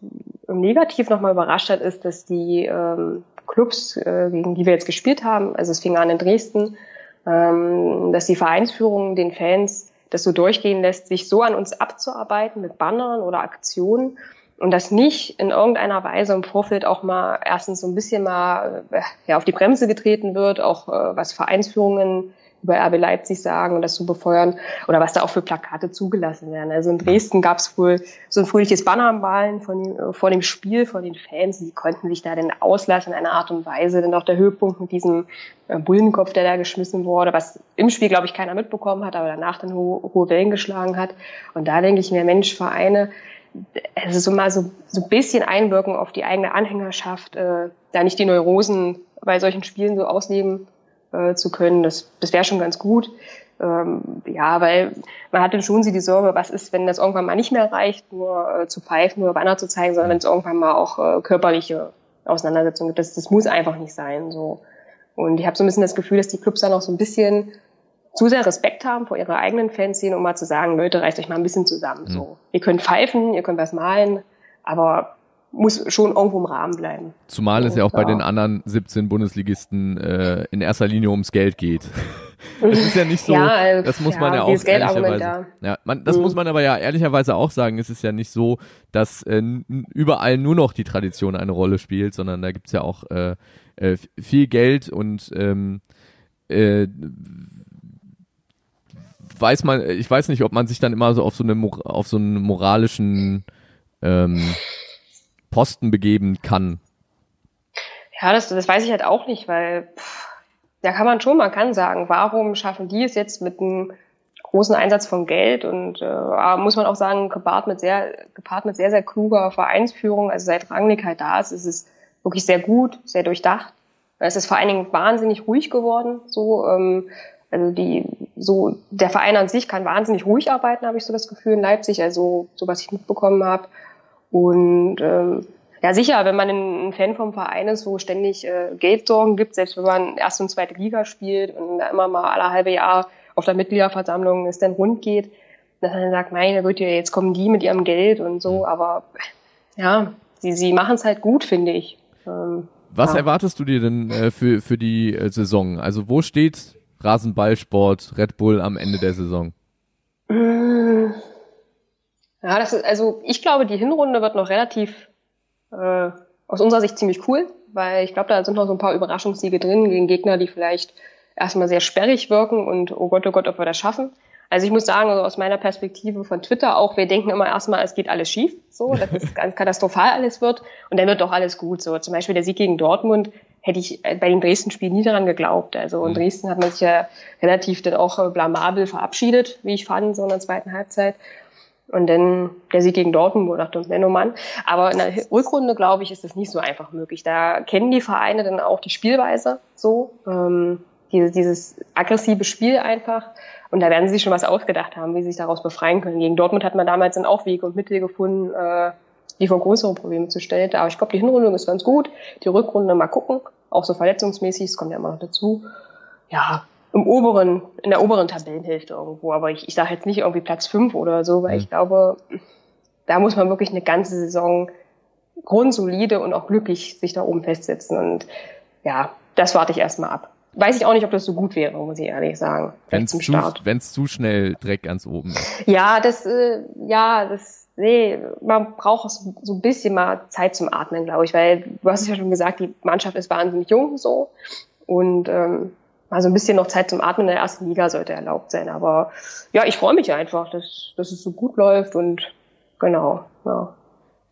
negativ nochmal überrascht hat, ist, dass die ähm, Clubs, äh, gegen die wir jetzt gespielt haben, also es fing an in Dresden, ähm, dass die Vereinsführung den Fans das so durchgehen lässt, sich so an uns abzuarbeiten mit Bannern oder Aktionen und dass nicht in irgendeiner Weise im Vorfeld auch mal erstens so ein bisschen mal äh, ja, auf die Bremse getreten wird, auch äh, was Vereinsführungen über RB Leipzig sagen und das zu befeuern oder was da auch für Plakate zugelassen werden. Also in Dresden gab es wohl so ein fröhliches Banner am Ballen von dem, vor dem Spiel von den Fans. Die konnten sich da denn auslassen in einer Art und Weise. Dann auch der Höhepunkt mit diesem äh, Bullenkopf, der da geschmissen wurde, was im Spiel, glaube ich, keiner mitbekommen hat, aber danach dann ho hohe Wellen geschlagen hat. Und da denke ich mir, Mensch, Vereine, also so mal so, so ein bisschen einwirken auf die eigene Anhängerschaft, äh, da nicht die Neurosen bei solchen Spielen so ausleben äh, zu können, das, das wäre schon ganz gut. Ähm, ja, weil man hat dann schon sie die Sorge, was ist, wenn das irgendwann mal nicht mehr reicht, nur äh, zu pfeifen, nur Banner zu zeigen, sondern wenn es irgendwann mal auch äh, körperliche Auseinandersetzungen gibt. Das, das muss einfach nicht sein. so. Und ich habe so ein bisschen das Gefühl, dass die Clubs dann auch so ein bisschen zu sehr Respekt haben vor ihrer eigenen Fanszene, um mal zu sagen, Leute, reißt euch mal ein bisschen zusammen. So, ihr könnt pfeifen, ihr könnt was malen, aber muss schon irgendwo im Rahmen bleiben. Zumal es ja auch bei den anderen 17 Bundesligisten äh, in erster Linie ums Geld geht. *laughs* Es ist ja nicht so, Ja, äh, das muss ja, man ja auch ehrlicherweise. Ja, man, das muss man aber ja ehrlicherweise auch sagen. Es ist ja nicht so, dass äh, überall nur noch die Tradition eine Rolle spielt, sondern da gibt's ja auch äh, äh, viel Geld und ähm, äh, weiß man, ich weiß nicht, ob man sich dann immer so auf so eine auf so einen moralischen ähm, Posten begeben kann. Ja, das, das weiß ich halt auch nicht, weil pff, da kann man schon, man kann sagen, warum schaffen die es jetzt mit einem großen Einsatz von Geld und äh, aber muss man auch sagen, gepaart mit sehr, gepaart mit sehr, sehr kluger Vereinsführung, also seit Rangnick halt da ist, ist es wirklich sehr gut, sehr durchdacht. Es ist vor allen Dingen wahnsinnig ruhig geworden, so, ähm, also die, so, der Verein an sich kann wahnsinnig ruhig arbeiten, habe ich so das Gefühl in Leipzig, also so was ich mitbekommen habe. Und ähm, ja, sicher, wenn man ein, Fan vom Verein ist, wo ständig äh, Geldsorgen gibt, selbst wenn man erste und zweite Liga spielt und da immer mal alle halbe Jahr auf der Mitgliederversammlung es dann rund geht, dass man dann sagt, meine Güte, jetzt kommen die mit ihrem Geld und so, aber ja, sie, sie machen es halt gut, finde ich. Ähm, Was Ja. erwartest du dir denn äh, für, für die äh, Saison? Also wo steht Rasenballsport Red Bull am Ende der Saison? Ja, das ist, also ich glaube, die Hinrunde wird noch relativ äh, aus unserer Sicht ziemlich cool, weil ich glaube, da sind noch so ein paar Überraschungssiege drin gegen Gegner, die vielleicht erstmal sehr sperrig wirken und oh Gott, oh Gott, ob wir das schaffen. Also ich muss sagen, also aus meiner Perspektive von Twitter auch, wir denken immer erstmal, es geht alles schief, so, dass es *laughs* ganz katastrophal alles wird und dann wird doch alles gut. So zum Beispiel der Sieg gegen Dortmund hätte ich äh, bei dem Dresden-Spiel nie daran geglaubt. Also in Dresden hat man sich ja relativ dann auch äh, blamabel verabschiedet, wie ich fand, so in der zweiten Halbzeit. Und dann der Sieg gegen Dortmund, wo ich dachte, Menno Mann. Aber in der Rückrunde, glaube ich, ist das nicht so einfach möglich. Da kennen die Vereine dann auch die Spielweise so, ähm, dieses, dieses aggressive Spiel einfach. Und da werden sie sich schon was ausgedacht haben, wie sie sich daraus befreien können. Gegen Dortmund hat man damals dann auch Wege und Mittel gefunden, äh, die vor größere Probleme zu stellen. Aber ich glaube, die Hinrunde ist ganz gut. Die Rückrunde mal gucken. Auch so verletzungsmäßig, es kommt ja immer noch dazu. Ja, im oberen, in der oberen Tabellenhälfte irgendwo. Aber ich, ich sage jetzt nicht irgendwie Platz fünf oder so, weil ich glaube, da muss man wirklich eine ganze Saison grundsolide und auch glücklich sich da oben festsetzen. Und ja, das warte ich erstmal ab. Weiß ich auch nicht, ob das so gut wäre, muss ich ehrlich sagen. Wenn es zu, wenn's zu schnell Dreck ganz oben ist. Ja, das, äh, ja, das, nee, man braucht auch so, so ein bisschen mal Zeit zum Atmen, glaube ich, weil du hast es ja schon gesagt, die Mannschaft ist wahnsinnig jung so und ähm, also ein bisschen noch Zeit zum Atmen in der ersten Liga sollte erlaubt sein. Aber ja, ich freue mich einfach, dass, dass es so gut läuft und genau, ja.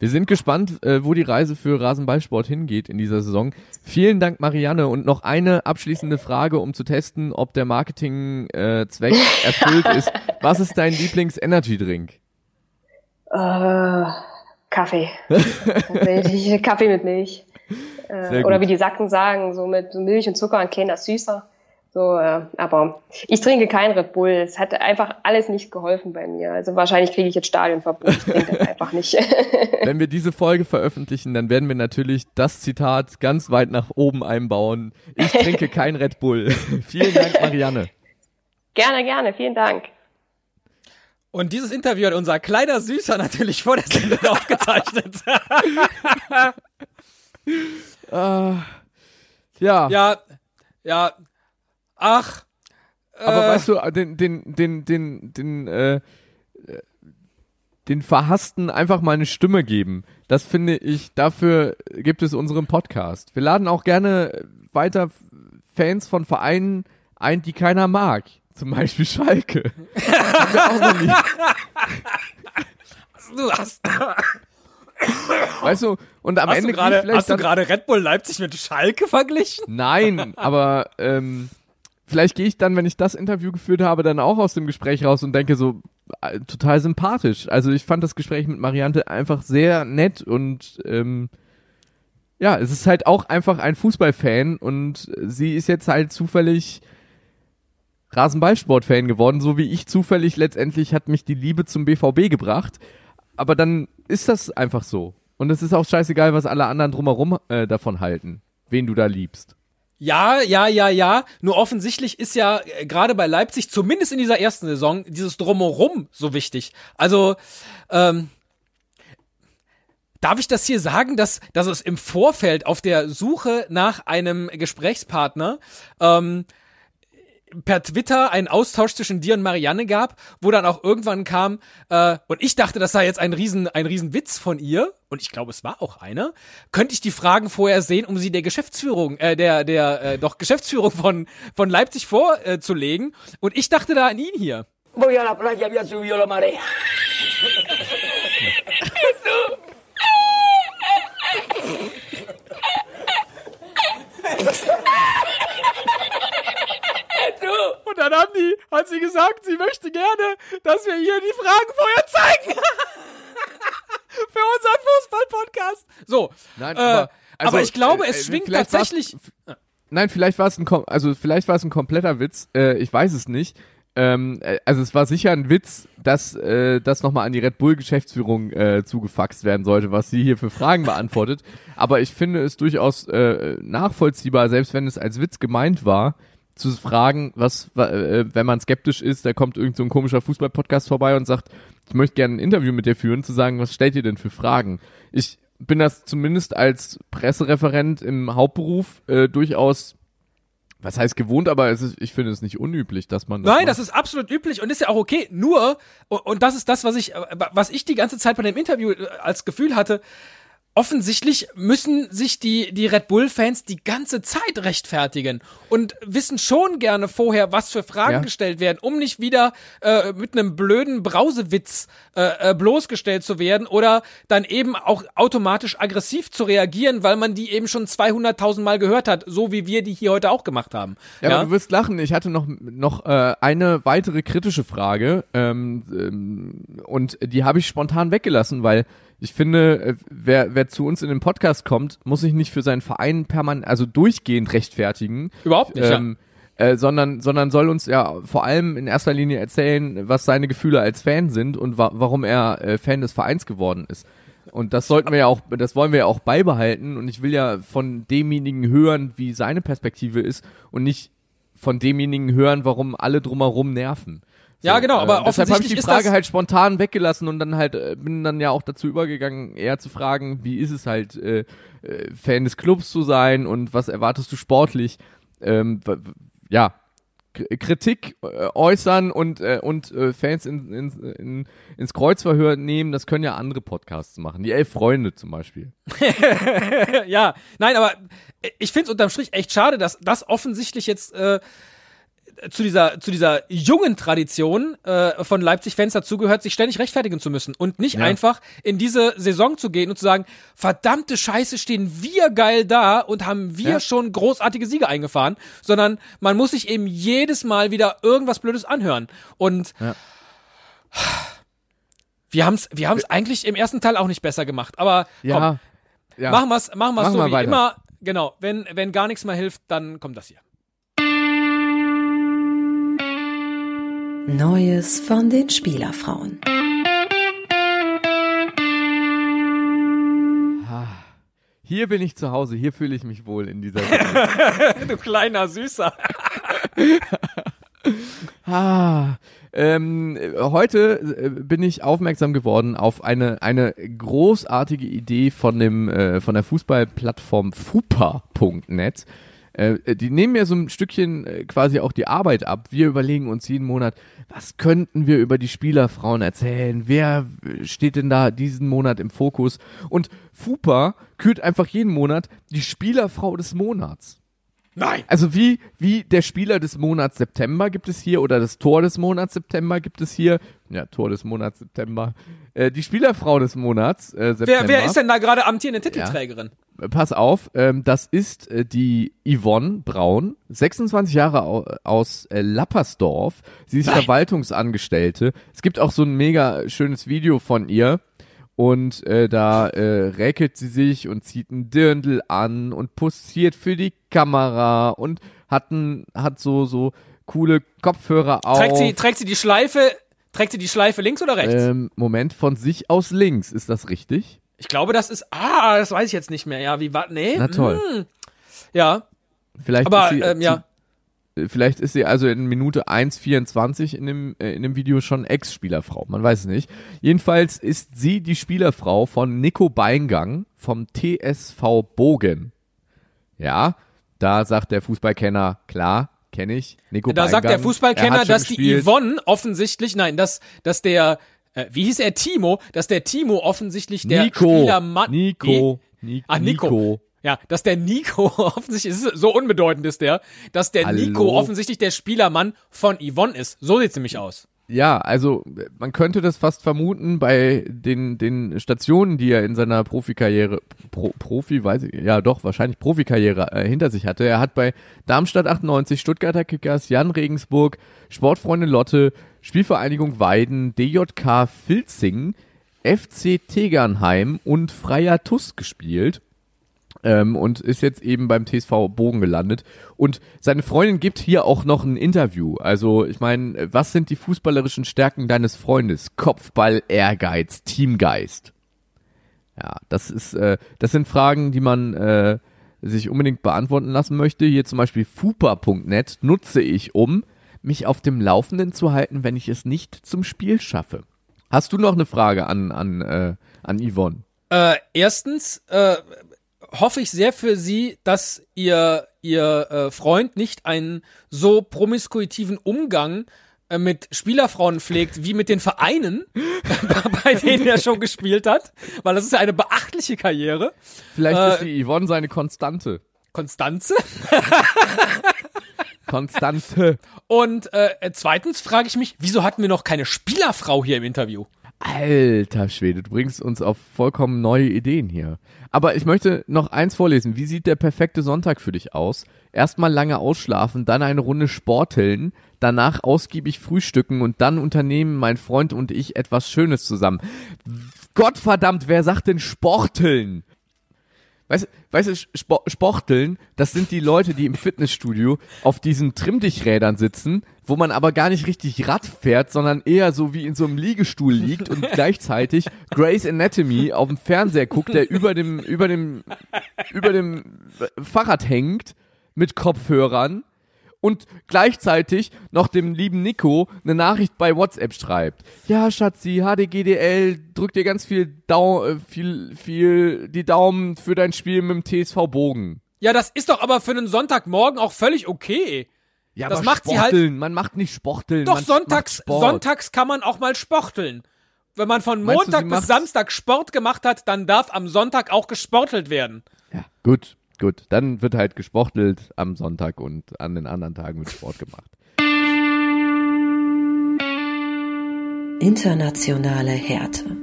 Wir sind gespannt, äh, wo die Reise für Rasenballsport hingeht in dieser Saison. Vielen Dank, Marianne. Und noch eine abschließende Frage, um zu testen, ob der Marketing-Zweck *laughs* erfüllt ist. Was ist dein Lieblings-Energy-Drink? Äh, Kaffee. Kaffee mit Milch. Äh, oder wie die Sacken sagen, so mit Milch und Zucker und kleiner Süßer. So, äh, aber ich trinke kein Red Bull. Es hat einfach alles nicht geholfen bei mir. Also wahrscheinlich kriege ich jetzt Stadionverbot. Ich trinke das einfach nicht. *laughs* Wenn wir diese Folge veröffentlichen, dann werden wir natürlich das Zitat ganz weit nach oben einbauen. Ich trinke kein Red Bull. *laughs* Vielen Dank, Marianne. gerne, gerne. Vielen Dank. Und dieses Interview hat unser kleiner Süßer natürlich vor der Sendung *laughs* aufgezeichnet. Ja, ja, ja. Ach. aber äh, weißt du, den, den, den, den, den, äh, den Verhassten einfach mal eine Stimme geben. Das finde ich, dafür gibt es unseren Podcast. Wir laden auch gerne weiter Fans von Vereinen ein, die keiner mag. Zum Beispiel Schalke. *laughs* Du hast, Weißt du, und am hast Ende du gerade, vielleicht hast du gerade Red Bull Leipzig mit Schalke verglichen? Nein, aber ähm, vielleicht gehe ich dann, wenn ich das Interview geführt habe, dann auch aus dem Gespräch raus und denke so, äh, total sympathisch. Also ich fand das Gespräch mit Mariante einfach sehr nett und ähm, ja, es ist halt auch einfach ein Fußballfan und sie ist jetzt halt zufällig Rasenballsport-Fan geworden, so wie ich zufällig letztendlich hat mich die Liebe zum BVB gebracht. Aber dann ist das einfach so. Und es ist auch scheißegal, was alle anderen drumherum äh, davon halten, wen du da liebst. Ja, ja, ja, ja. Nur offensichtlich ist ja äh, gerade bei Leipzig, zumindest in dieser ersten Saison, dieses Drumherum so wichtig. Also, ähm, darf ich das hier sagen, dass, dass es im Vorfeld auf der Suche nach einem Gesprächspartner ähm, per Twitter einen Austausch zwischen dir und Marianne gab, wo dann auch irgendwann kam, äh, und ich dachte, das sei jetzt ein riesen, ein riesen Witz von ihr, und ich glaube, es war auch einer, könnte ich die Fragen vorher sehen, um sie der Geschäftsführung, äh, der, der, äh, doch Geschäftsführung von, von Leipzig vorzulegen. und ich dachte da an ihn hier. Voy a la playa, había subido la marea. *laughs* Und dann haben die, hat sie gesagt, sie möchte gerne, dass wir ihr die Fragen vorher zeigen. *laughs* Für unseren Fußball-Podcast. So. Nein, äh, aber, also, aber ich glaube, äh, es äh, schwingt tatsächlich. Nein, vielleicht war es ein, kom- also vielleicht war es ein kompletter Witz. Äh, ich weiß es nicht. Ähm, äh, also es war sicher ein Witz, dass äh, das nochmal an die Red Bull Geschäftsführung äh, zugefaxt werden sollte, was sie hier für Fragen beantwortet. Aber ich finde es durchaus äh, nachvollziehbar, selbst wenn es als Witz gemeint war, zu fragen, was, wa- äh, wenn man skeptisch ist, da kommt irgend so ein komischer Fußball-Podcast vorbei und sagt, ich möchte gerne ein Interview mit dir führen, zu sagen, was stellt ihr denn für Fragen? Ich bin das zumindest als Pressereferent im Hauptberuf äh, durchaus, was heißt gewohnt, aber es ist, ich finde es nicht unüblich, dass man das Nein, macht. das ist absolut üblich und ist ja auch okay. Nur, und, und das ist das, was ich, äh, was ich die ganze Zeit bei dem Interview äh, als Gefühl hatte, offensichtlich müssen sich die, die Red Bull-Fans die ganze Zeit rechtfertigen und wissen schon gerne vorher, was für Fragen Ja. gestellt werden, um nicht wieder äh, mit einem blöden Brausewitz äh, äh, bloßgestellt zu werden oder dann eben auch automatisch aggressiv zu reagieren, weil man die eben schon 200.000 Mal gehört hat, so wie wir die hier heute auch gemacht haben. Ja, aber du wirst lachen. Ich hatte noch noch äh, eine weitere kritische Frage ähm, ähm, und die habe ich spontan weggelassen, weil ich finde, äh, wer wer zu uns in den Podcast kommt, muss sich nicht für seinen Verein permanent, also durchgehend rechtfertigen. Überhaupt nicht, ja. ähm, äh, sondern sondern soll uns ja vor allem in erster Linie erzählen, was seine Gefühle als Fan sind und wa warum er äh, Fan des Vereins geworden ist. Und das sollten wir ja auch, das wollen wir ja auch beibehalten. Und ich will ja von demjenigen hören, wie seine Perspektive ist und nicht von demjenigen hören, warum alle drumherum nerven. Ja, genau, aber äh, deshalb habe ich die Frage halt spontan weggelassen und dann halt äh, bin dann ja auch dazu übergegangen, eher zu fragen, wie ist es halt äh, äh, Fan des Clubs zu sein und was erwartest du sportlich? Ähm, ja, K- Kritik äh, äußern und äh, und äh, Fans in, in, in, ins Kreuzverhör nehmen, das können ja andere Podcasts machen. Die Elf Freunde zum Beispiel. *laughs* ja, nein, aber ich finde es unterm Strich echt schade, dass das offensichtlich jetzt äh, zu dieser zu dieser jungen Tradition äh, von Leipzig-Fans dazugehört, sich ständig rechtfertigen zu müssen und nicht Ja. einfach in diese Saison zu gehen und zu sagen, verdammte Scheiße, stehen wir geil da und haben wir Ja. schon großartige Siege eingefahren, sondern man muss sich eben jedes Mal wieder irgendwas Blödes anhören und Ja. wir haben es wir haben's eigentlich im ersten Teil auch nicht besser gemacht, aber komm. Machen wir es machen wir's Machen so wir wie weiter. immer. Genau, wenn, wenn gar nichts mehr hilft, dann kommt das hier. Neues von den Spielerfrauen. Hier bin ich zu Hause, hier fühle ich mich wohl in dieser *laughs* Sendung. Du kleiner Süßer. *laughs* Ah, ähm, heute äh, bin ich aufmerksam geworden auf eine eine großartige Idee von dem äh, von der Fußballplattform fupa.net. Äh, die nehmen mir so ein Stückchen äh, quasi auch die Arbeit ab. Wir überlegen uns jeden Monat, was könnten wir über die Spielerfrauen erzählen? Wer äh, steht denn da diesen Monat im Fokus? Und Fupa kürt einfach jeden Monat die Spielerfrau des Monats. Nein. Also wie, wie der Spieler des Monats September gibt es hier oder das Tor des Monats September gibt es hier. Ja, Tor des Monats September. Äh, die Spielerfrau des Monats äh, September. Wer, wer ist denn da gerade amtierende Titelträgerin? Äh, Pass auf, ähm, das ist äh, die Yvonne Braun, 26 Jahre au aus äh, Lappersdorf. Sie ist Verwaltungsangestellte. Es gibt auch so ein mega schönes Video von ihr. Und äh, da äh, räkelt sie sich und zieht ein Dirndl an und posiert für die Kamera und hat, ein, hat so, so coole Kopfhörer auf. Trägt sie, trägt sie die Schleife, trägt sie die Schleife links oder rechts? ähm, Moment, von sich aus links, ist das richtig? Ich glaube, das ist, ah, das weiß ich jetzt nicht mehr. Ja, wie war, nee. Na toll. Hm. Ja. Vielleicht Aber, ist sie, ähm, ja. Vielleicht ist sie also in Minute 1,24 in dem, äh, in dem Video schon Ex-Spielerfrau. Man weiß es nicht. Jedenfalls ist sie die Spielerfrau von Nico Beingang vom TSV Bogen. Ja, da sagt der Fußballkenner, klar, kenne ich. Nico Da Beingang, sagt der er Fußballkenner, dass die gespielt. Yvonne offensichtlich, nein, dass, dass der, äh, wie hieß er, Timo, dass der Timo offensichtlich der Nico, Spielermann. Nico, Ni Ah, Nico. Nico. Ja, dass der Nico *laughs* offensichtlich, ist so unbedeutend ist der, dass der Hallo? Nico offensichtlich der Spielermann von Yvonne ist. So sieht's nämlich aus. Ja, also man könnte das fast vermuten bei den, den Stationen, die er in seiner Profikarriere, Pro, Profi, weiß ich, ja doch, wahrscheinlich Profikarriere äh, hinter sich hatte. Er hat bei Darmstadt 98, Stuttgarter Kickers, Jan Regensburg, Sportfreunde Lotte, Spielvereinigung Weiden, DJK Filzing, FC Tegernheim und Freier Tuss gespielt ähm, und ist jetzt eben beim TSV Bogen gelandet. Und seine Freundin gibt hier auch noch ein Interview. Also ich meine, was sind die fußballerischen Stärken deines Freundes? Kopfball, Ehrgeiz, Teamgeist. Ja, das ist, äh, das sind Fragen, die man äh, sich unbedingt beantworten lassen möchte. Hier zum Beispiel fupa.net nutze ich, um mich auf dem Laufenden zu halten, wenn ich es nicht zum Spiel schaffe. Hast du noch eine Frage an an äh, an Yvonne? Äh, erstens äh, hoffe ich sehr für Sie, dass Ihr, Ihr äh, Freund nicht einen so promiskuitiven Umgang äh, mit Spielerfrauen pflegt, wie mit den Vereinen, *laughs* bei denen er schon gespielt hat, weil das ist ja eine beachtliche Karriere. Vielleicht Äh, ist die Yvonne seine Konstante. Konstanze. *laughs* Konstante. Und äh, zweitens frage ich mich, wieso hatten wir noch keine Spielerfrau hier im Interview? Alter Schwede, du bringst uns auf vollkommen neue Ideen hier. Aber ich möchte noch eins vorlesen. Wie sieht der perfekte Sonntag für dich aus? Erstmal lange ausschlafen, dann eine Runde sporteln, danach ausgiebig frühstücken und dann unternehmen mein Freund und ich etwas Schönes zusammen. Gottverdammt, wer sagt denn sporteln? Weißt, weißt du, Spo Sporteln, das sind die Leute, die im Fitnessstudio auf diesen Trimmdichträdern sitzen, wo man aber gar nicht richtig Rad fährt, sondern eher so wie in so einem Liegestuhl liegt und *laughs* gleichzeitig Grey's Anatomy auf dem Fernseher guckt, der über dem, über dem, über dem Fahrrad hängt mit Kopfhörern und gleichzeitig noch dem lieben Nico eine Nachricht bei WhatsApp schreibt. Ja, Schatzi, HDGDL, drück dir ganz viel, Dau äh, viel, viel die Daumen für dein Spiel mit dem TSV Bogen. Ja, das ist doch aber für einen Sonntagmorgen auch völlig okay. Ja, Das aber macht sie halt- Sporteln, man macht nicht Sporteln. Doch man sonntags, macht Sport. sonntags kann man auch mal sporteln. Wenn man von du, Montag sie bis Samstag Sport gemacht hat, dann darf am Sonntag auch gesportelt werden. Ja, gut, gut. Dann wird halt gesportelt am Sonntag und an den anderen Tagen wird Sport gemacht. Internationale Härte.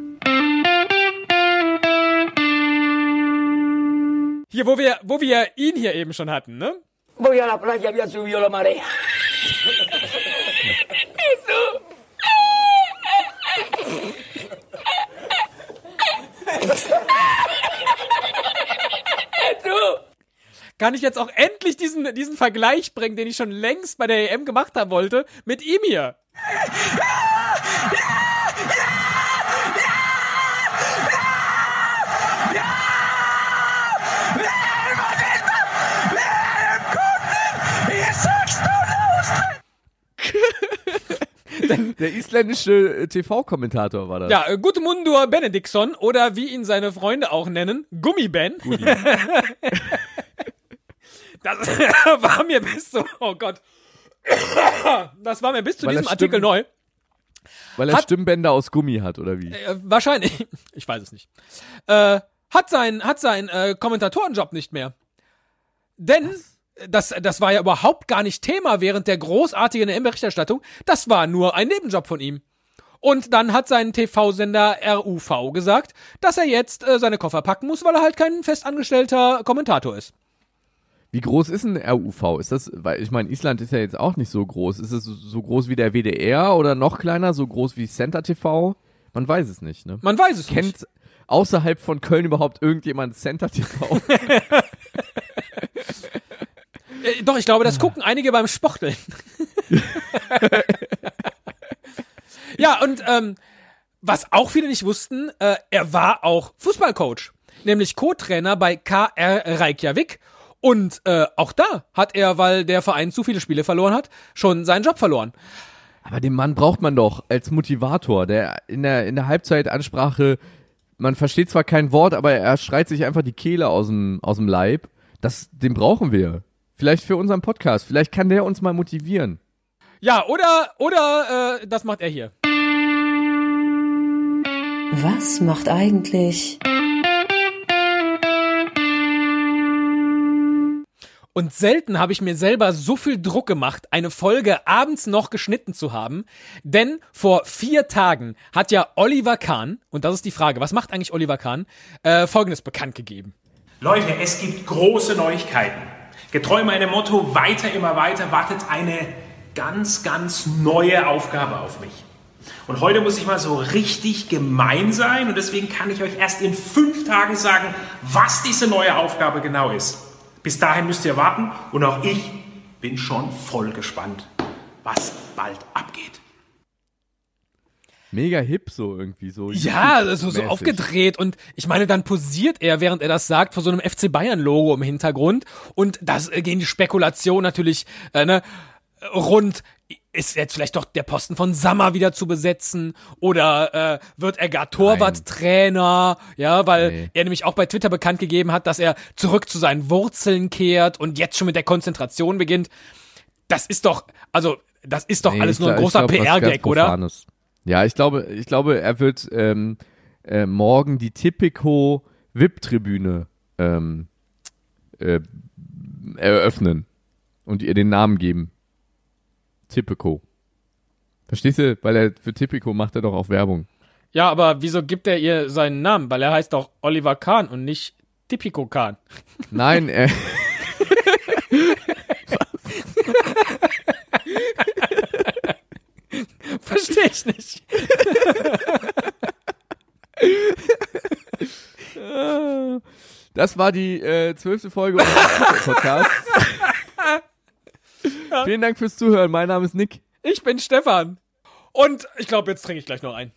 Hier, wo wir, wo wir ihn hier eben schon hatten, ne? Voy a la playa, había subido la marea. Kann ich jetzt auch endlich diesen, diesen Vergleich bringen, den ich schon längst bei der EM gemacht haben wollte, mit ihm *laughs* Der isländische äh, TV-Kommentator war das. Ja, äh, Gudmundur Benediktsson oder wie ihn seine Freunde auch nennen, Gummiben. *laughs* das *laughs* war mir bis zu, oh Gott. *coughs* Das war mir bis zu Weil diesem Artikel neu. Weil er Hat- Stimmbänder aus Gummi hat, oder wie? Äh, wahrscheinlich. Ich weiß es nicht. Äh, hat sein, hat sein äh, Kommentatorenjob nicht mehr. Denn das, das war ja überhaupt gar nicht Thema während der großartigen EM-Berichterstattung. Das war nur ein Nebenjob von ihm. Und dann hat sein TV-Sender RUV gesagt, dass er jetzt äh, seine Koffer packen muss, weil er halt kein festangestellter Kommentator ist. Wie groß ist ein RUV? Ist das, weil ich meine, Island ist ja jetzt auch nicht so groß. Ist es so- so groß wie der WDR oder noch kleiner, so groß wie Center TV? Man weiß es nicht, ne? Man weiß es nicht. Kennt außerhalb von Köln überhaupt irgendjemand Center TV? *laughs* *laughs* Äh, doch, ich glaube, das gucken einige beim Sporteln. *laughs* ja, und ähm, was auch viele nicht wussten, äh, er war auch Fußballcoach, nämlich Co-Trainer bei KR Reykjavik Und äh, auch da hat er, weil der Verein zu viele Spiele verloren hat, schon seinen Job verloren. Aber den Mann braucht man doch als Motivator, der in der, in der Halbzeitansprache, man versteht zwar kein Wort, aber er schreit sich einfach die Kehle aus dem, aus dem Leib. Das, den brauchen wir. Vielleicht für unseren Podcast. Vielleicht kann der uns mal motivieren. Ja, oder, oder, äh, das macht er hier. Was macht eigentlich Und selten habe ich mir selber so viel Druck gemacht, eine Folge abends noch geschnitten zu haben. Denn vor vier Tagen hat ja Oliver Kahn, und das ist die Frage, was macht eigentlich Oliver Kahn, äh, Folgendes bekannt gegeben. Leute, es gibt große Neuigkeiten. Getreu meinem Motto, weiter, immer weiter, wartet eine ganz, ganz neue Aufgabe auf mich. Und heute muss ich mal so richtig gemein sein und deswegen kann ich euch erst in fünf Tagen sagen, was diese neue Aufgabe genau ist. Bis dahin müsst ihr warten und auch ich bin schon voll gespannt, was bald abgeht. Mega hip so irgendwie so. Ja, so, so aufgedreht und ich meine, dann posiert er, während er das sagt, vor so einem FC Bayern Logo im Hintergrund und das äh, gehen die Spekulationen natürlich äh, ne, rund. Ist jetzt vielleicht doch der Posten von Sammer wieder zu besetzen oder äh, wird er gar Torwarttrainer? Ja, weil Nee. er nämlich auch bei Twitter bekannt gegeben hat, dass er zurück zu seinen Wurzeln kehrt und jetzt schon mit der Konzentration beginnt. Das ist doch, also das ist doch Nee, alles nur ein glaub- großer PR-Gag, oder? Profanes. Ja, ich glaube, ich glaube, er wird ähm, äh, morgen die Tipico VIP-Tribüne ähm, äh, eröffnen und ihr den Namen geben. Tipico. Verstehst du? Weil er für Tipico macht er doch auch Werbung. Ja, aber wieso gibt er ihr seinen Namen? Weil er heißt doch Oliver Kahn und nicht Tipico Kahn. Nein, er, *laughs* *laughs* Verstehe ich nicht. *laughs* das war die äh, zwölfte Folge unseres Podcasts. *laughs* Vielen Dank fürs Zuhören. Mein Name ist Nick. Ich bin Stefan. Und ich glaube, jetzt trinke ich gleich noch ein.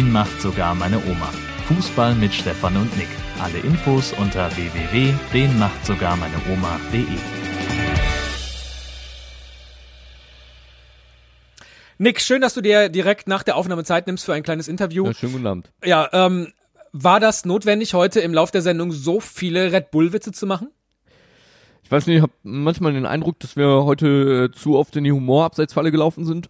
Den macht sogar meine Oma. Fußball mit Stefan und Nick. Alle Infos unter www.denmachtsogarmeineoma.de. Nick, schön, dass du dir direkt nach der Aufnahme Zeit nimmst für ein kleines Interview. Ja, schönen guten Abend. Ja, ähm, war das notwendig, heute im Lauf der Sendung so viele Red Bull-Witze zu machen? Ich weiß nicht, ich habe manchmal den Eindruck, dass wir heute äh, zu oft in die Humorabseitsfalle gelaufen sind.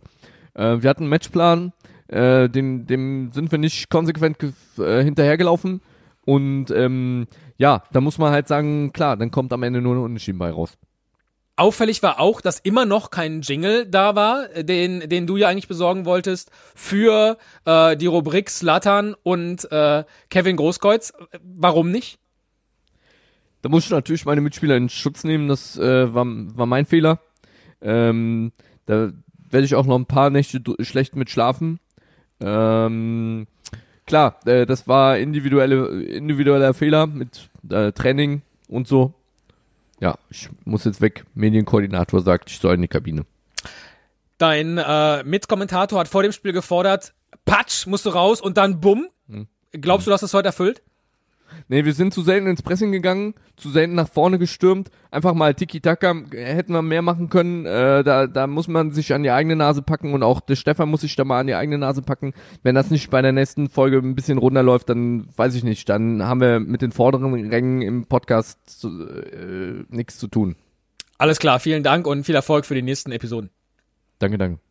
Äh, wir hatten einen Matchplan, äh, dem, dem sind wir nicht konsequent äh, hinterhergelaufen. Und ähm, ja, da muss man halt sagen, klar, dann kommt am Ende nur ein Unentschieden bei raus. Auffällig war auch, dass immer noch kein Jingle da war, den, den du ja eigentlich besorgen wolltest, für äh, die Rubrik Slatan und äh, Kevin Großkreuz. Warum nicht? Da muss ich natürlich meine Mitspieler in Schutz nehmen, das äh, war, war mein Fehler. Ähm, da werde ich auch noch ein paar Nächte schlecht mit schlafen. Ähm, klar, äh, das war individuelle, individueller Fehler mit äh, Training und so. Ja, ich muss jetzt weg. Medienkoordinator sagt, ich soll in die Kabine. Dein äh, Mitkommentator hat vor dem Spiel gefordert, Patsch, musst du raus und dann bumm. Glaubst du, dass das heute erfüllt? Nee, wir sind zu selten ins Pressing gegangen, zu selten nach vorne gestürmt. Einfach mal Tiki-Taka, hätten wir mehr machen können. Äh, da, da muss man sich an die eigene Nase packen und auch der Stefan muss sich da mal an die eigene Nase packen. Wenn das nicht bei der nächsten Folge ein bisschen runterläuft, dann weiß ich nicht. Dann haben wir mit den vorderen Rängen im Podcast äh, nichts zu tun. Alles klar, vielen Dank und viel Erfolg für die nächsten Episoden. Danke, danke.